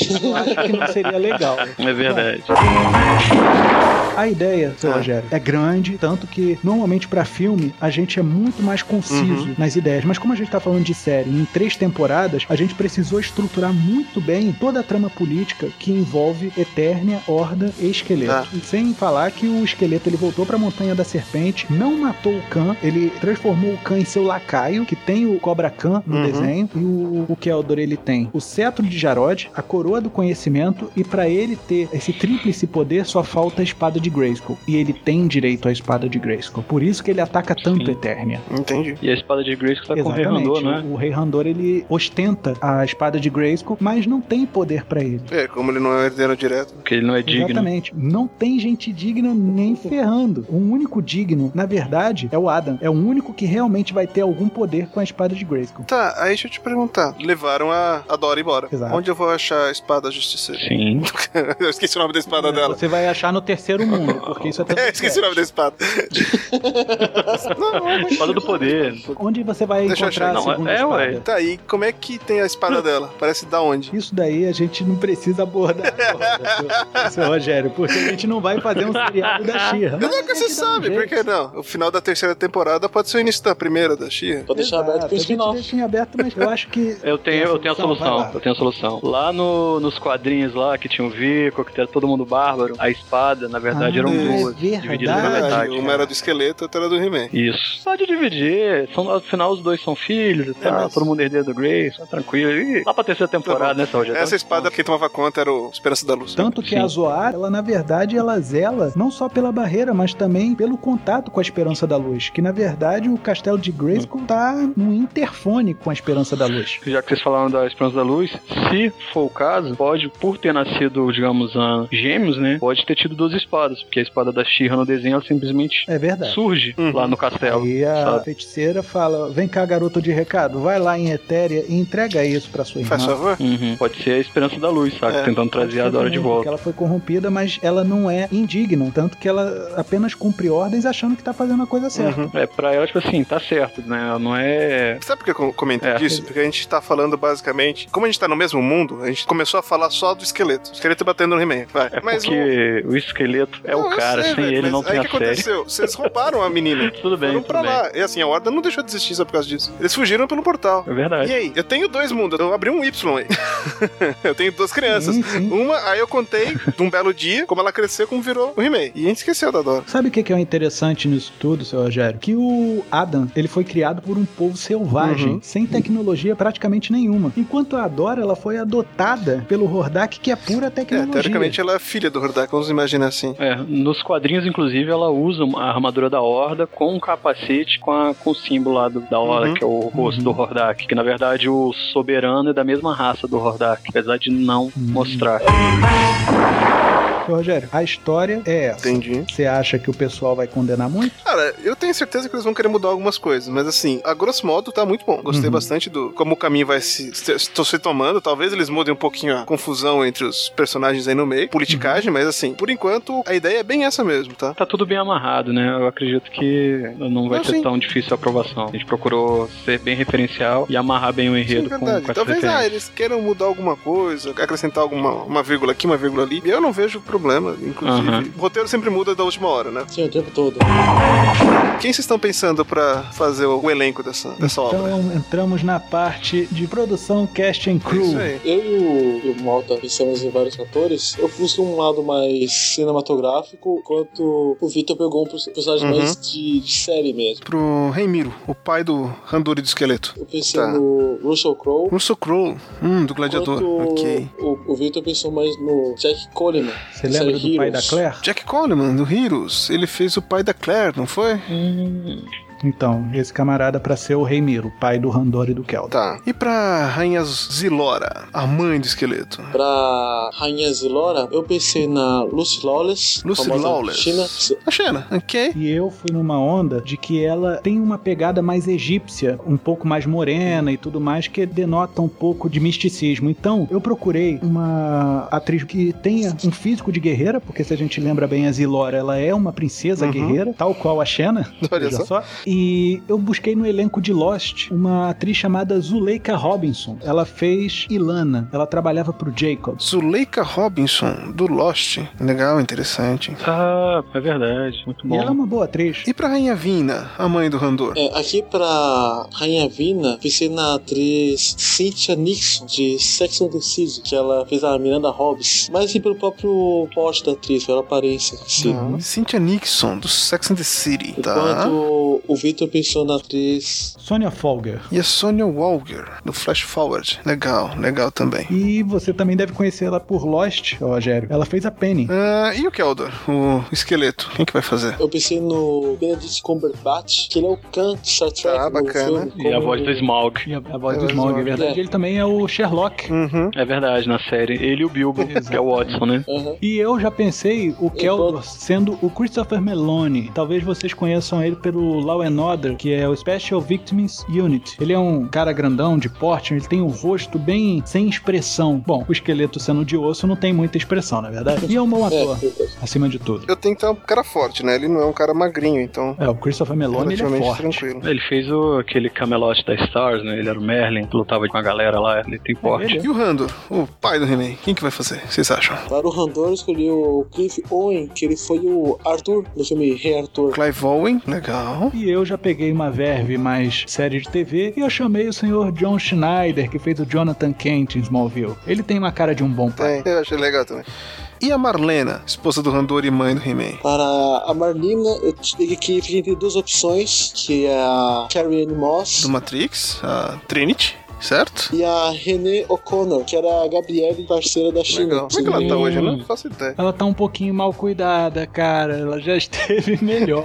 Eu acho que não seria legal. É verdade. A ideia, seu Ah. Rogério, é grande, tanto que normalmente pra filme a gente é muito mais conciso Uhum. nas ideias. Mas como a gente tá falando de série em três temporadas, a gente precisou estruturar muito bem toda a trama política que envolve Eternia, Horda e Esqueleto. Ah. Sem falar que o Esqueleto ele voltou pra Montanha da Serpente, não matou o Khan, ele transformou o Khan em seu lacaio, que tem o Cobra Khan no Uhum. desenho, e o, o Keldor ele tem o cetro de Jarod, a coroa do conhecimento, e pra ele ter esse tríplice poder só falta a espada de Grayskull. E ele tem direito à espada de Grayskull. Por isso que ele ataca tanto Sim. Eternia. Entendi. E a espada de Grayskull tá com o Rei Randor, né? O Rei Randor ele ostenta a espada de Grayskull, mas não tem poder pra ele. É, como ele não é herdeiro direto. Porque ele não é digno. Exatamente. Não tem gente digna nem ferrando. O único digno, na verdade, é o Adam. É o único que realmente vai ter algum poder com a espada de Grayskull. Tá, aí deixa eu te perguntar. Levaram a, a Dora embora. Exato. Onde eu vou achar a espada justiceira? Sim. eu esqueci o nome da espada dela. Você vai achar no terceiro mundo, porque isso é É, esqueci o nome da espada. não, é Espada do poder. Onde você vai Deixa eu encontrar achar. a Não, segunda é, espada? ué. Tá, e como é que tem a espada dela? Parece da onde? Isso daí a gente não precisa abordar agora, seu, seu Rogério, porque a gente não vai fazer um seriado da Xirra. Não, que você sabe, por que não? O final da terceira temporada pode ser o início da primeira da Xia. Pra deixar aberto pro a gente spin-off. deixa em aberto, mas eu acho que... Eu tenho, eu tenho a solução, lá. eu tenho a solução. Lá no, nos quadrinhos lá, que tinha o Vico, que era todo mundo bárbaro, a espada, na verdade, Ah, eram é duas, verdade. divididas na metade. Uma era do esqueleto, outra era do He-Man. Isso. Pode dividir. São, afinal, os dois são filhos e tal. mas- Todo mundo herdeiro do Grace. Tá tranquilo. E lá pra terceira temporada, né, Saúde? Essa espada, quem tomava conta era o Esperança da Luz. Tanto que Sim. a Zoar, ela na verdade, ela zela não só pela barreira, mas também pelo contato com a Esperança da Luz. Que na verdade o castelo de Grayskull tá no interfone com a Esperança da Luz. Já que vocês falaram da Esperança da Luz, se for o caso, pode, por ter nascido, digamos, gêmeos, né? Pode ter tido duas espadas, porque a espada da Shira no desenho, ela simplesmente É verdade. surge Uhum. lá no castelo. Aí a sabe? feiticeira fala: Vem cá, garoto de recado, vai lá em Etéria e entrega isso pra sua irmã. Faz favor? Uhum. Pode ser a Esperança da Luz, sabe? É, Tentando trazer a Dora de volta. ela foi corrompida, mas ela não é indigna. Tanto que ela apenas cumpre ordens achando que tá fazendo a coisa certa. Uhum. É, pra ela, tipo assim, tá certo, né? Ela não é. Sabe por que eu comentei É. disso? Porque a gente tá falando basicamente. Como a gente tá no mesmo mundo, a gente começou a falar só do esqueleto. O esqueleto batendo no He-Man. Vai. É Mas porque o... esqueleto é Não, o cara, sei, sem velho, ele não aí tem o que a série. aconteceu? Vocês roubaram a menina. Tudo bem, Foram tudo pra bem. lá. E assim, a Horda não deixou de existir só por causa disso. Eles fugiram pelo portal. É verdade. E aí? Eu tenho dois mundos. Eu abri um Y aí. eu tenho duas crianças. Sim, sim. Uma, aí eu contei de um belo dia como ela cresceu, como virou o He-Man. E a gente esqueceu da Dora. Sabe o que que é interessante nisso tudo, seu Rogério? Que o Adam, ele foi criado por um povo selvagem, Uhum. sem tecnologia praticamente nenhuma. Enquanto a Dora, ela foi adotada pelo Hordak, que é pura É, tecnologia. teoricamente ela é filha do Hordak, vamos imaginar assim. É, nos quadrinhos, inclusive, ela usa a armadura da Horda com um capacete com, a- com o símbolo lá do- da Horda, Uhum. que é o rosto do Hordak. Que na verdade o soberano é da mesma raça do Hordak, apesar de não mostrar. Rogério, a história é essa. Entendi. Você acha que o pessoal vai condenar muito? Cara, eu tenho certeza que eles vão querer mudar algumas coisas, mas assim, a grosso modo tá muito bom. Gostei Uhum. bastante do como o caminho vai se, se, se tomando. Talvez eles mudem um pouquinho a confusão entre os personagens aí no meio, politicagem, mas assim, por enquanto a ideia é bem essa mesmo, tá? Tá tudo bem amarrado, né? Eu acredito que não vai Não, ser sim. tão difícil a aprovação. A gente procurou ser bem referencial e amarrar bem o Sim, enredo com, verdade. com essa Talvez ah, eles queiram mudar alguma coisa, acrescentar alguma uma vírgula aqui, uma vírgula ali. E eu não vejo problema, inclusive. Aham. O roteiro sempre muda da última hora, né? Sim, o tempo todo. Quem vocês estão pensando pra fazer o, elenco dessa, dessa obra? Então entramos na parte de produção, cast and É crew. Isso aí. Eu e o, e o Malta pensamos em vários atores. Eu fui um lado mais cinematográfico, enquanto o Victor pegou um perso- personagem Uhum. mais de, de série mesmo. Pro Reimiro, o pai do Randori do esqueleto. Eu pensei Tá. no Russell Crowe. Russell Crowe, hum, do gladiador. enquanto Ok. O, o Victor pensou mais no Jack Coleman. Você da lembra do pai da. Claire? Jack Coleman, do Heroes, ele fez o pai da Claire, não foi? Hum, Então, esse camarada pra ser o Rei Miro, pai do Randor e do Kel. Tá. E pra Rainha Zilora, a mãe do esqueleto? Pra Rainha Zilora, eu pensei na Lucy Lawless. Lucy famosa Lawless. China. A Xena, ok. E eu fui numa onda de que ela tem uma pegada mais egípcia, um pouco mais morena e tudo mais, que denota um pouco de misticismo. Então, eu procurei uma atriz que tenha um físico de guerreira, porque se a gente lembra bem, a Zilora, ela é uma princesa Uhum. guerreira, tal qual a Xena. Olha só. E eu busquei no elenco de Lost uma atriz chamada Zuleika Robinson. Ela fez Ilana, ela trabalhava pro Jacob. Zuleika Robinson, do Lost. Legal, interessante. Ah, é verdade. Muito E bom. ela é uma boa atriz. E pra Rainha Vina, a mãe do Randor? É, aqui pra Rainha Vina, pensei na atriz Cynthia Nixon, de Sex and the City, que ela fez a Miranda Hobbs. Mas sim pelo próprio porte da atriz, pela aparência. em si. Tá. Cynthia Nixon, do Sex and the City. Tá. Enquanto o Victor pensou na atriz Sonia Folger. E a Sonia Walger, do Flash Forward. Legal, legal também. E você também deve conhecer ela por Lost, Rogério. Ela fez a Penny. Ah, e o Keldor, o esqueleto? Quem que vai fazer? Eu pensei no Benedict Cumberbatch, que ele é o Khan de Star Trek Ah, bacana. filme. E a voz do Smaug. E a, a voz É, do Smaug, é verdade. É. Ele também é o Sherlock. Uhum. É verdade, na série. Ele e o Bilbo, que é o Watson, né? Aham. E eu já pensei o Keldor Enquanto- sendo o Christopher Meloni. Talvez vocês conheçam ele pelo Law and Order, que é o Special Victims Unit. Ele é um cara grandão, de porte, ele tem o rosto bem sem expressão. Bom, o esqueleto sendo de osso não tem muita expressão, na é verdade? E é um bom É, ator, verdade. acima de tudo. Eu tenho que ter um cara forte, né? Ele não é um cara magrinho, então. É, o Christopher Meloni, ele é forte. tranquilo. Ele fez o, aquele Camelot da Stars, né? Ele era o Merlin, que lutava com a galera lá. Ele tem porte. ele. E o Randor, o pai do He-Man, quem que vai fazer? Vocês acham? Para o Randor, eu escolhi o Cliff Owen, que ele foi o Arthur no filme Rei Arthur. Clive Owen, legal. E eu já peguei uma verve mais série de TV e eu chamei o senhor John Schneider, que fez o Jonathan Kent em Smallville. Ele tem uma cara de um bom pai. Tem, eu achei legal também. E a Marlena, esposa do Randor e mãe do He-Man? Para a Marlina, eu tive que fiquei entre duas opções, que é a Carrie Ann Moss Do Matrix, a Trinity, certo? e a Renée O'Connor, que era a Gabriele, parceira da China. Legal. Como é que ela tá hoje? Eu não faço ideia. Ela tá um pouquinho mal cuidada, cara. Ela já esteve melhor.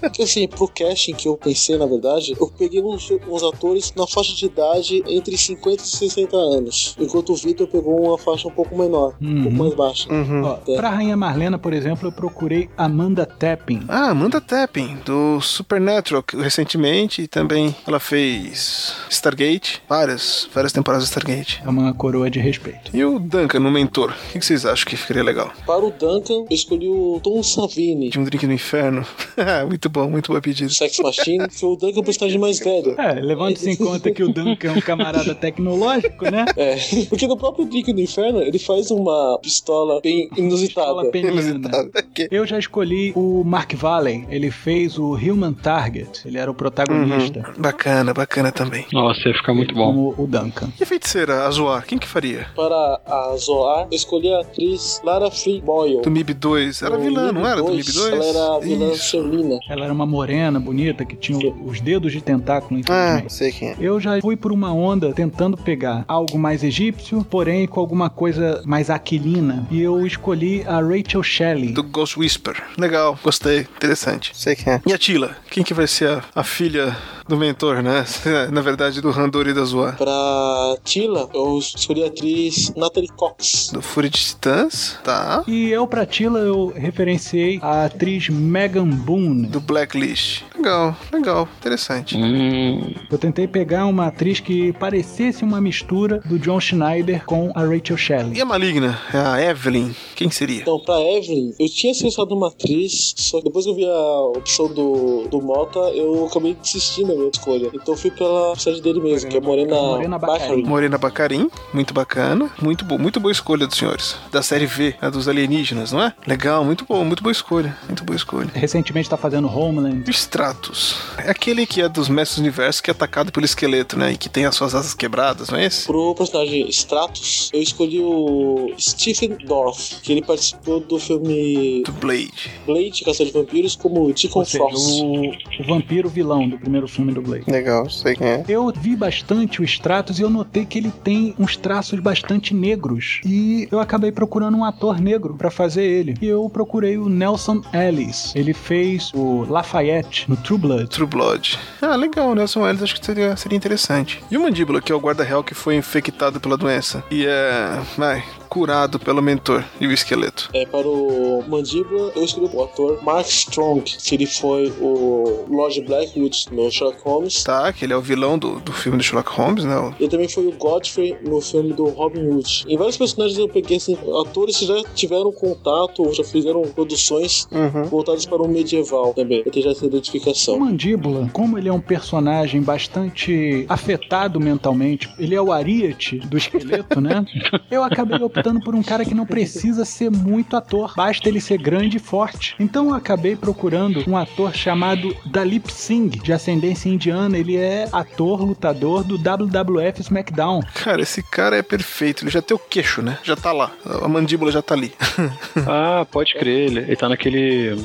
Porque assim, pro casting que eu pensei, na verdade, eu peguei uns, uns atores na faixa de idade entre 50 e 60 anos. Enquanto o Victor pegou uma faixa um pouco menor, um pouco Uhum. mais baixa. Uhum. Ó, pra Rainha Marlena, por exemplo, eu procurei Amanda Tapping. Ah, Amanda Tapping, do Supernatural, recentemente e também ela fez Stargate, várias, várias temporadas de Stargate. É uma coroa de respeito. E o Duncan, no Mentor, o que vocês acham que ficaria legal? Para o Duncan, eu escolhi o Tom Savini, De um drink no inferno. muito bom, muito bom pedido. Sex Machine, foi o Duncan personagem mais velho. É, levando-se em conta que o Duncan é um camarada tecnológico, né? É, porque no próprio Drink do Inferno ele faz uma pistola bem inusitada. Inusitado. Ok. Eu já escolhi o Mark Valley. Ele fez o Human Target. Ele era o protagonista. Uhum. Bacana, bacana também. Nossa, ia ficar muito bom. Como o Duncan. E a feiticeira, a Zoar, quem que faria? Para a Zoar, eu escolhi a atriz Lara Free Boyle. Do MIB 2. Era vilã, não era? Do 2, MIB 2? Ela era a vilã. Serlina. Ela era uma morena, bonita, que tinha os dedos de tentáculo, Ah, infelizmente. sei quem é. Eu já fui por uma onda tentando pegar algo mais egípcio, porém com alguma coisa mais aquilina. E eu escolhi a Rachel Shelley. Do Ghost Whisper. Legal, gostei, interessante. Sei quem é. E a Tila? Quem que vai ser a, a filha do mentor, né? Na verdade, do Randor e da Zoar. Pra Tila, eu escolhi a atriz Natalie Cox. Do Fúria de Titãs, tá. E eu, pra Tila, eu referenciei a atriz Megan Boone. Do Blacklist. Legal, legal, interessante. Hum, Eu tentei pegar uma atriz que parecesse uma mistura do John Schneider com a Rachel E Shelley. a maligna? É a Evelyn. Quem seria? Então, pra Evelyn, eu tinha selecionado uma atriz, só que depois que eu vi a opção do, do Mota, eu acabei desistindo minha escolha. Então eu fui pela cidade dele mesmo, que é Morena, Morena. Baccarin. Morena Bacarim, muito bacana. Muito bom, muito boa escolha dos senhores. Da série V, a dos alienígenas, não é? Legal, muito bom, muito boa escolha. Muito boa escolha. Recentemente tá fazendo Homeland. Stratos. É aquele que é dos Mestres do Universo que é atacado pelo esqueleto, né? E que tem as suas asas quebradas, não é esse? Pro personagem Stratos, eu escolhi o Stephen Dorff, que ele participou do filme Do Blade. Blade, Caçador de Vampiros, como Deacon seja, Frost. o, o vampiro vilão do primeiro filme do Blade. Legal, sei quem é. Eu vi bastante o Stratos e eu notei que ele tem uns traços bastante negros. E eu acabei procurando um ator negro pra fazer ele. E eu procurei o Nelson Ellis. Ele fez o Lafayette no True Blood. True Blood. Ah, legal, Nelson Ellis acho que seria, seria interessante. E o Mandíbula, que é o guarda real que foi infectado pela doença. E é. Vai, curado pelo mentor e o esqueleto. É, para o Mandíbula, eu escolhi o ator Mark Strong, que ele foi o Lord Blackwood no Sherlock Holmes. Tá, que ele é o vilão do, do filme do Sherlock Holmes, né? O- Ele também foi o Godfrey no filme do Robin Hood. Em vários personagens eu peguei assim, atores que já tiveram contato ou já fizeram produções Uhum. voltadas para o medieval também. Eu tenho já essa O identificação. Mandíbula, como ele é um personagem bastante afetado mentalmente, ele é o Ariete do esqueleto, né? Eu acabei optando por um cara que não precisa ser muito ator, basta ele ser grande e forte. Então eu acabei procurando um ator chamado Dalip Singh, de ascendência indiana. Ele é ator, lutador do WWF SmackDown. Cara, esse cara é perfeito. Ele já tem o queixo, né? Já tá lá. A mandíbula já tá ali. Ah, pode crer, ele, ele tá naquele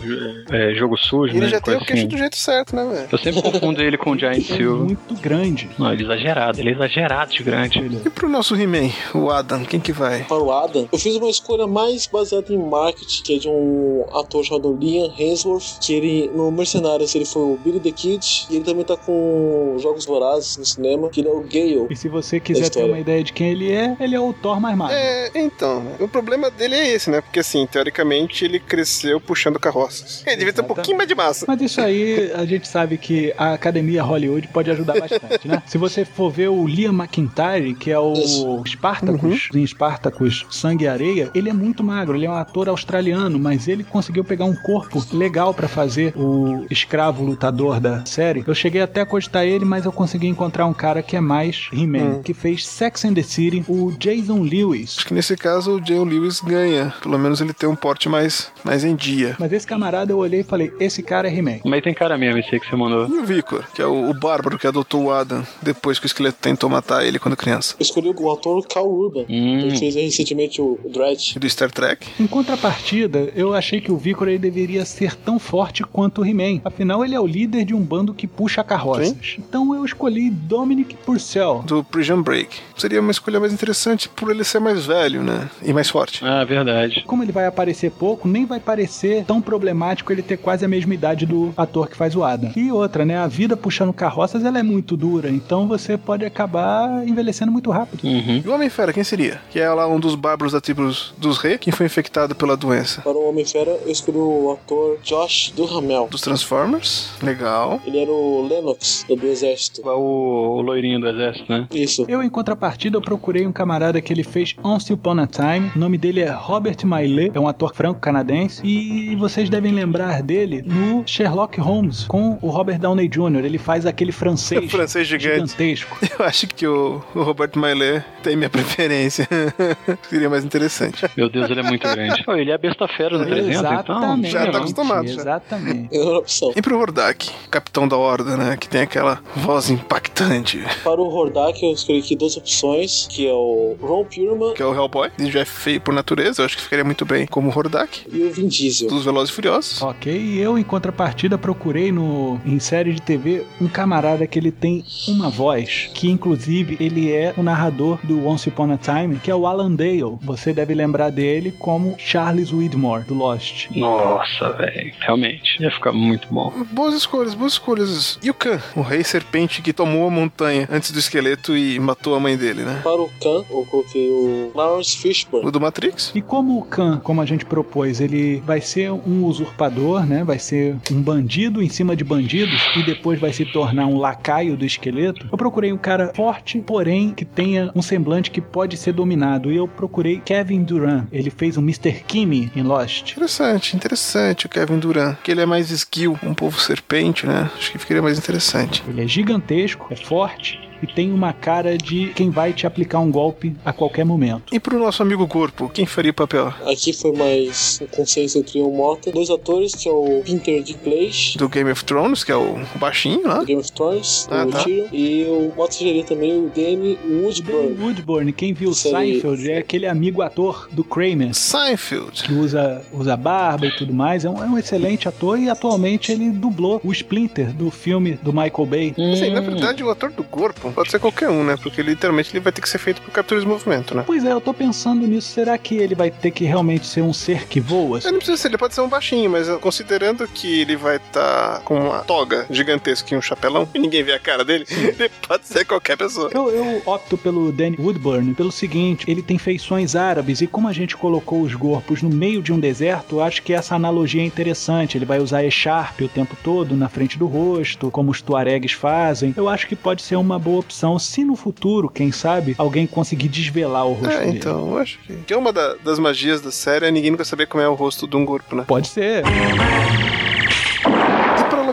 é, jogo sujo, ele né? já tem o queixo assim. do jeito certo, né, velho? Eu sempre confundo ele com o Giant É Silver. muito grande. Não, ele é exagerado, ele é exagerado de grande. Ele E pro nosso He-Man, o Adam, quem que vai? Adam, eu fiz uma escolha mais baseada em marketing, que é de um ator chamado Liam Hemsworth, que ele, no Mercenários, ele foi o Billy the Kid, e ele também tá com Jogos Vorazes no cinema, que ele é o Gale. E se você quiser ter uma ideia de quem ele é, ele é o Thor mais magro. É, então, né? o problema dele é esse, né? Porque assim, teoricamente ele cresceu puxando carroças. Ele devia ter um pouquinho mais de massa. Mas isso aí, a gente sabe que a Academia Hollywood pode ajudar bastante, né? Se você for ver o Liam McIntyre, que é o Isso. Spartacus, em Spartacus Sangue e Areia, ele é muito magro, ele é um ator australiano, mas ele conseguiu pegar um corpo legal pra fazer o escravo lutador da série. Eu cheguei até a cogitar ele, mas eu consegui encontrar um cara que é mais He-Man, que fez Sex and the City, o Jason Lewis. Acho que nesse caso o Jay Lewis ganha. Pelo menos ele tem um porte mais, mais em dia. Mas esse camarada eu olhei e falei, esse cara é He-Man. Mas tem cara mesmo, esse aí que você mandou. E o Vicor, que é o, o bárbaro que adotou o Adam depois que o esqueleto tentou matar ele quando criança. Eu escolhi o ator Carl Urban, Hum. ele fez recentemente o Dredd. Do Star Trek. Em contrapartida, eu achei que o Vicor ele deveria ser tão forte quanto o He-Man. Afinal, ele é o líder de um bando que puxa carroças. Então eu escolhi Dominic Purcell. Do Prison Break. Seria uma escolha mais interessante por ele ser mais velho, né? E mais forte. Ah, verdade. Como ele vai aparecer pouco, nem vai parecer tão problemático ele ter quase a mesma idade do ator que faz o Adam. E outra, né? A vida puxando carroças ela é muito dura, então você pode acabar envelhecendo muito rápido. Uhum. E o Homem-Fera, quem seria? Que é lá um dos bárbaros da tribo dos Rei, que foi infectado pela doença. Para o Homem-Fera, eu escolhi o ator Josh Duhamel. Dos Transformers. Legal. Ele era o Lennox, do Exército. É o, o loirinho do exército, né? Isso. Eu, em contrapartida, eu procurei um camarada que ele fez Once Upon a Time. O nome dele é Robert Maillet, é um ator franco-canadense. E vocês devem lembrar dele no Sherlock Holmes, com o Robert Downey Jr. Ele faz aquele francês, Francês gigante. gigantesco. Eu acho que o, o Robert Maillet tem minha preferência. Seria mais interessante. Meu Deus, ele é muito grande. Pô, ele é a besta fera no 300, então. Exatamente. Já tá acostumado, já. Exatamente. A opção. E pro Hordak, capitão da Horda, né? Que tem aquela voz impactante. Para o Hordak, eu escolhi aqui duas opções, que é o Ron Perlman Que é o Hellboy. Ele já é feio por natureza. Eu acho que ficaria muito bem como Hordak. e o Vin Diesel. Dos Velozes e Furiosos. Ok, e eu, em contrapartida, procurei no, em série de TV um camarada que ele tem uma voz, que inclusive ele é o narrador do Once Upon a Time, que é o Alan Dale. Você deve lembrar dele como Charles Widmore, do Lost. Nossa, velho. Realmente. Ia ficar muito bom. Boas escolhas, boas escolhas. E o Khan, o rei serpente que tomou a montanha antes do esqueleto e matou a mãe dele, né? Para o Khan, eu coloquei o Lawrence Fishburne. O do Matrix. E como o Khan, como a gente propôs, ele vai ser um usurpador, né? Vai ser um bandido em cima de bandidos e depois vai se tornar um lacaio do esqueleto. Eu procurei um cara forte, porém que tenha um semblante que pode ser dominado. E eu procurei Kevin Durant. Ele fez um Mr. Kimmy em Lost. Interessante, interessante o Kevin Durant. Que ele é mais skill, um povo serpente, né? Acho que ficaria mais interessante. Ele é gigantesco, é forte e tem uma cara de quem vai te aplicar um golpe a qualquer momento. E pro nosso amigo corpo, quem faria o papel? Aqui foi mais um consenso entre o Mota. Dois atores, que é o Peter Dinklage, Do Game of Thrones, que é o baixinho lá. do Game of Thrones, Ah, o tá. Tyrion. E o Mota sugeriu também o Danny Woodburn. Woodburn, quem viu Isso. Seinfeld, é aquele amigo ator do Kramer. Seinfeld. que usa, usa barba e tudo mais, é um, é um excelente ator e atualmente ele dublou o Splinter do filme do Michael Bay. Assim, na Hum. verdade, o ator do corpo, Pode ser qualquer um, né? Porque literalmente ele vai ter que ser feito por captura de movimento, né? Pois é, eu tô pensando nisso. Será que ele vai ter que realmente ser um ser que voa? Ele não precisa ser, ele pode ser um baixinho, mas considerando que ele vai estar tá com uma toga gigantesca e um chapelão, e ninguém vê a cara dele, ele pode ser qualquer pessoa. Eu, eu opto pelo Danny Woodburn pelo seguinte: ele tem feições árabes e como a gente colocou os corpos no meio de um deserto, acho que essa analogia é interessante. Ele vai usar echarpe o tempo todo na frente do rosto, como os tuaregs fazem. Eu acho que pode ser uma boa opção se no futuro, quem sabe, alguém conseguir desvelar o rosto é, dele. então, eu acho que. Que é uma da, das magias da série é ninguém nunca saber como é o rosto de um corpo, né? Pode ser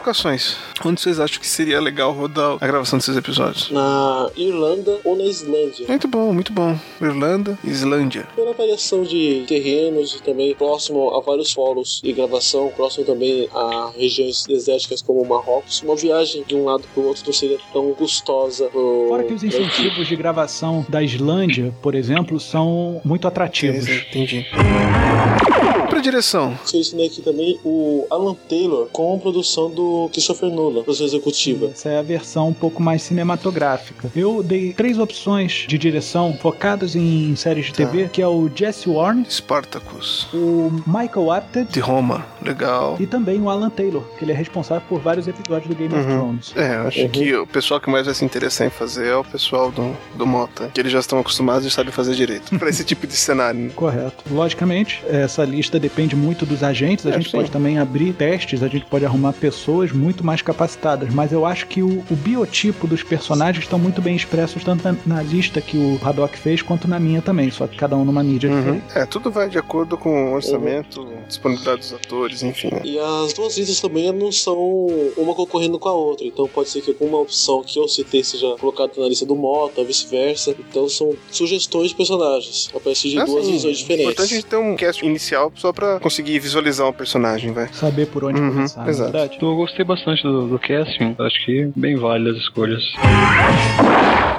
locações. Onde vocês acham que seria legal rodar a gravação desses episódios? Na Irlanda ou na Islândia. Muito bom, muito bom. Irlanda e Islândia. Pela variação de terrenos e também próximo a vários polos de gravação, próximo também a regiões desérticas como Marrocos. Uma viagem de um lado para o outro não seria tão custosa. Pro... Fora que os incentivos de gravação da Islândia, por exemplo, são muito atrativos. Entendi. Pra direção. Selecionei aqui também o Alan Taylor com produção do Christopher Nolan, produção executiva. Essa é a versão um pouco mais cinematográfica. Eu dei três opções de direção focadas em séries de tá. TV, que é o Jesse Warren, Spartacus, o Michael Apted, de Roma, legal, e também o Alan Taylor, que ele é responsável por vários episódios do Game uhum. of Thrones. É, eu acho uhum. que o pessoal que mais vai se interessar em fazer é o pessoal do, do Mota, que eles já estão acostumados e sabem fazer direito para esse tipo de cenário. Né? Correto. Logicamente, essa lista depende muito dos agentes. A é, gente sim. pode também abrir testes, a gente pode arrumar pessoas muito mais capacitadas. Mas eu acho que o, o biotipo dos personagens estão muito bem expressos, tanto na, na, lista que o Haddock fez, quanto na minha também. Só que cada um numa mídia uhum. diferente. É, tudo vai de acordo com o orçamento, uhum. disponibilidade dos atores, enfim. Né? E as duas listas também não são uma concorrendo com a outra. Então pode ser que alguma opção que eu citei seja colocada na lista do Mota, vice-versa. Então são sugestões de personagens. A partir de ah, duas sim. visões diferentes. É importante a gente ter um cast inicial só pra conseguir visualizar o personagem, vai. Saber por onde uhum, começar, é exato. verdade. Gostei bastante do, do casting, acho que bem válidas as escolhas.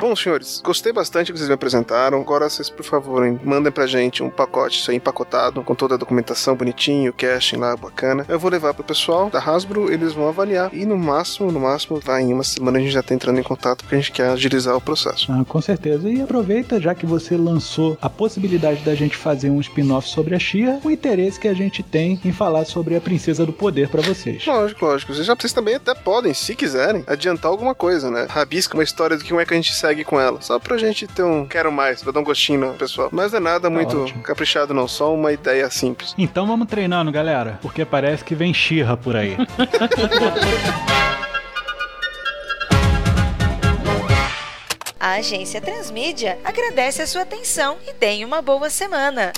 Bom, senhores, gostei bastante que vocês me apresentaram. Agora vocês, por favor, hein, mandem pra gente um pacote, isso aí empacotado, com toda a documentação bonitinho, o casting lá bacana. Eu vou levar pro pessoal da Hasbro, eles vão avaliar e no máximo, no máximo, vai em uma semana a gente já tá entrando em contato porque a gente quer agilizar o processo. Ah, com certeza. E aproveita, já que você lançou a possibilidade da gente fazer um spin-off sobre a Xia, o interesse que a gente tem em falar sobre a Princesa do Poder para vocês. Lógico, lógico. Vocês, já, vocês também até podem, se quiserem, adiantar alguma coisa, né? Rabisca uma história do que como é que a gente segue com ela. Só pra gente ter um quero mais, pra dar um gostinho no pessoal. Mas não é nada tá muito ótimo. caprichado, não. Só uma ideia simples. Então vamos treinando, galera. Porque parece que vem xirra por aí. A agência Transmídia agradece a sua atenção e tenha uma boa semana.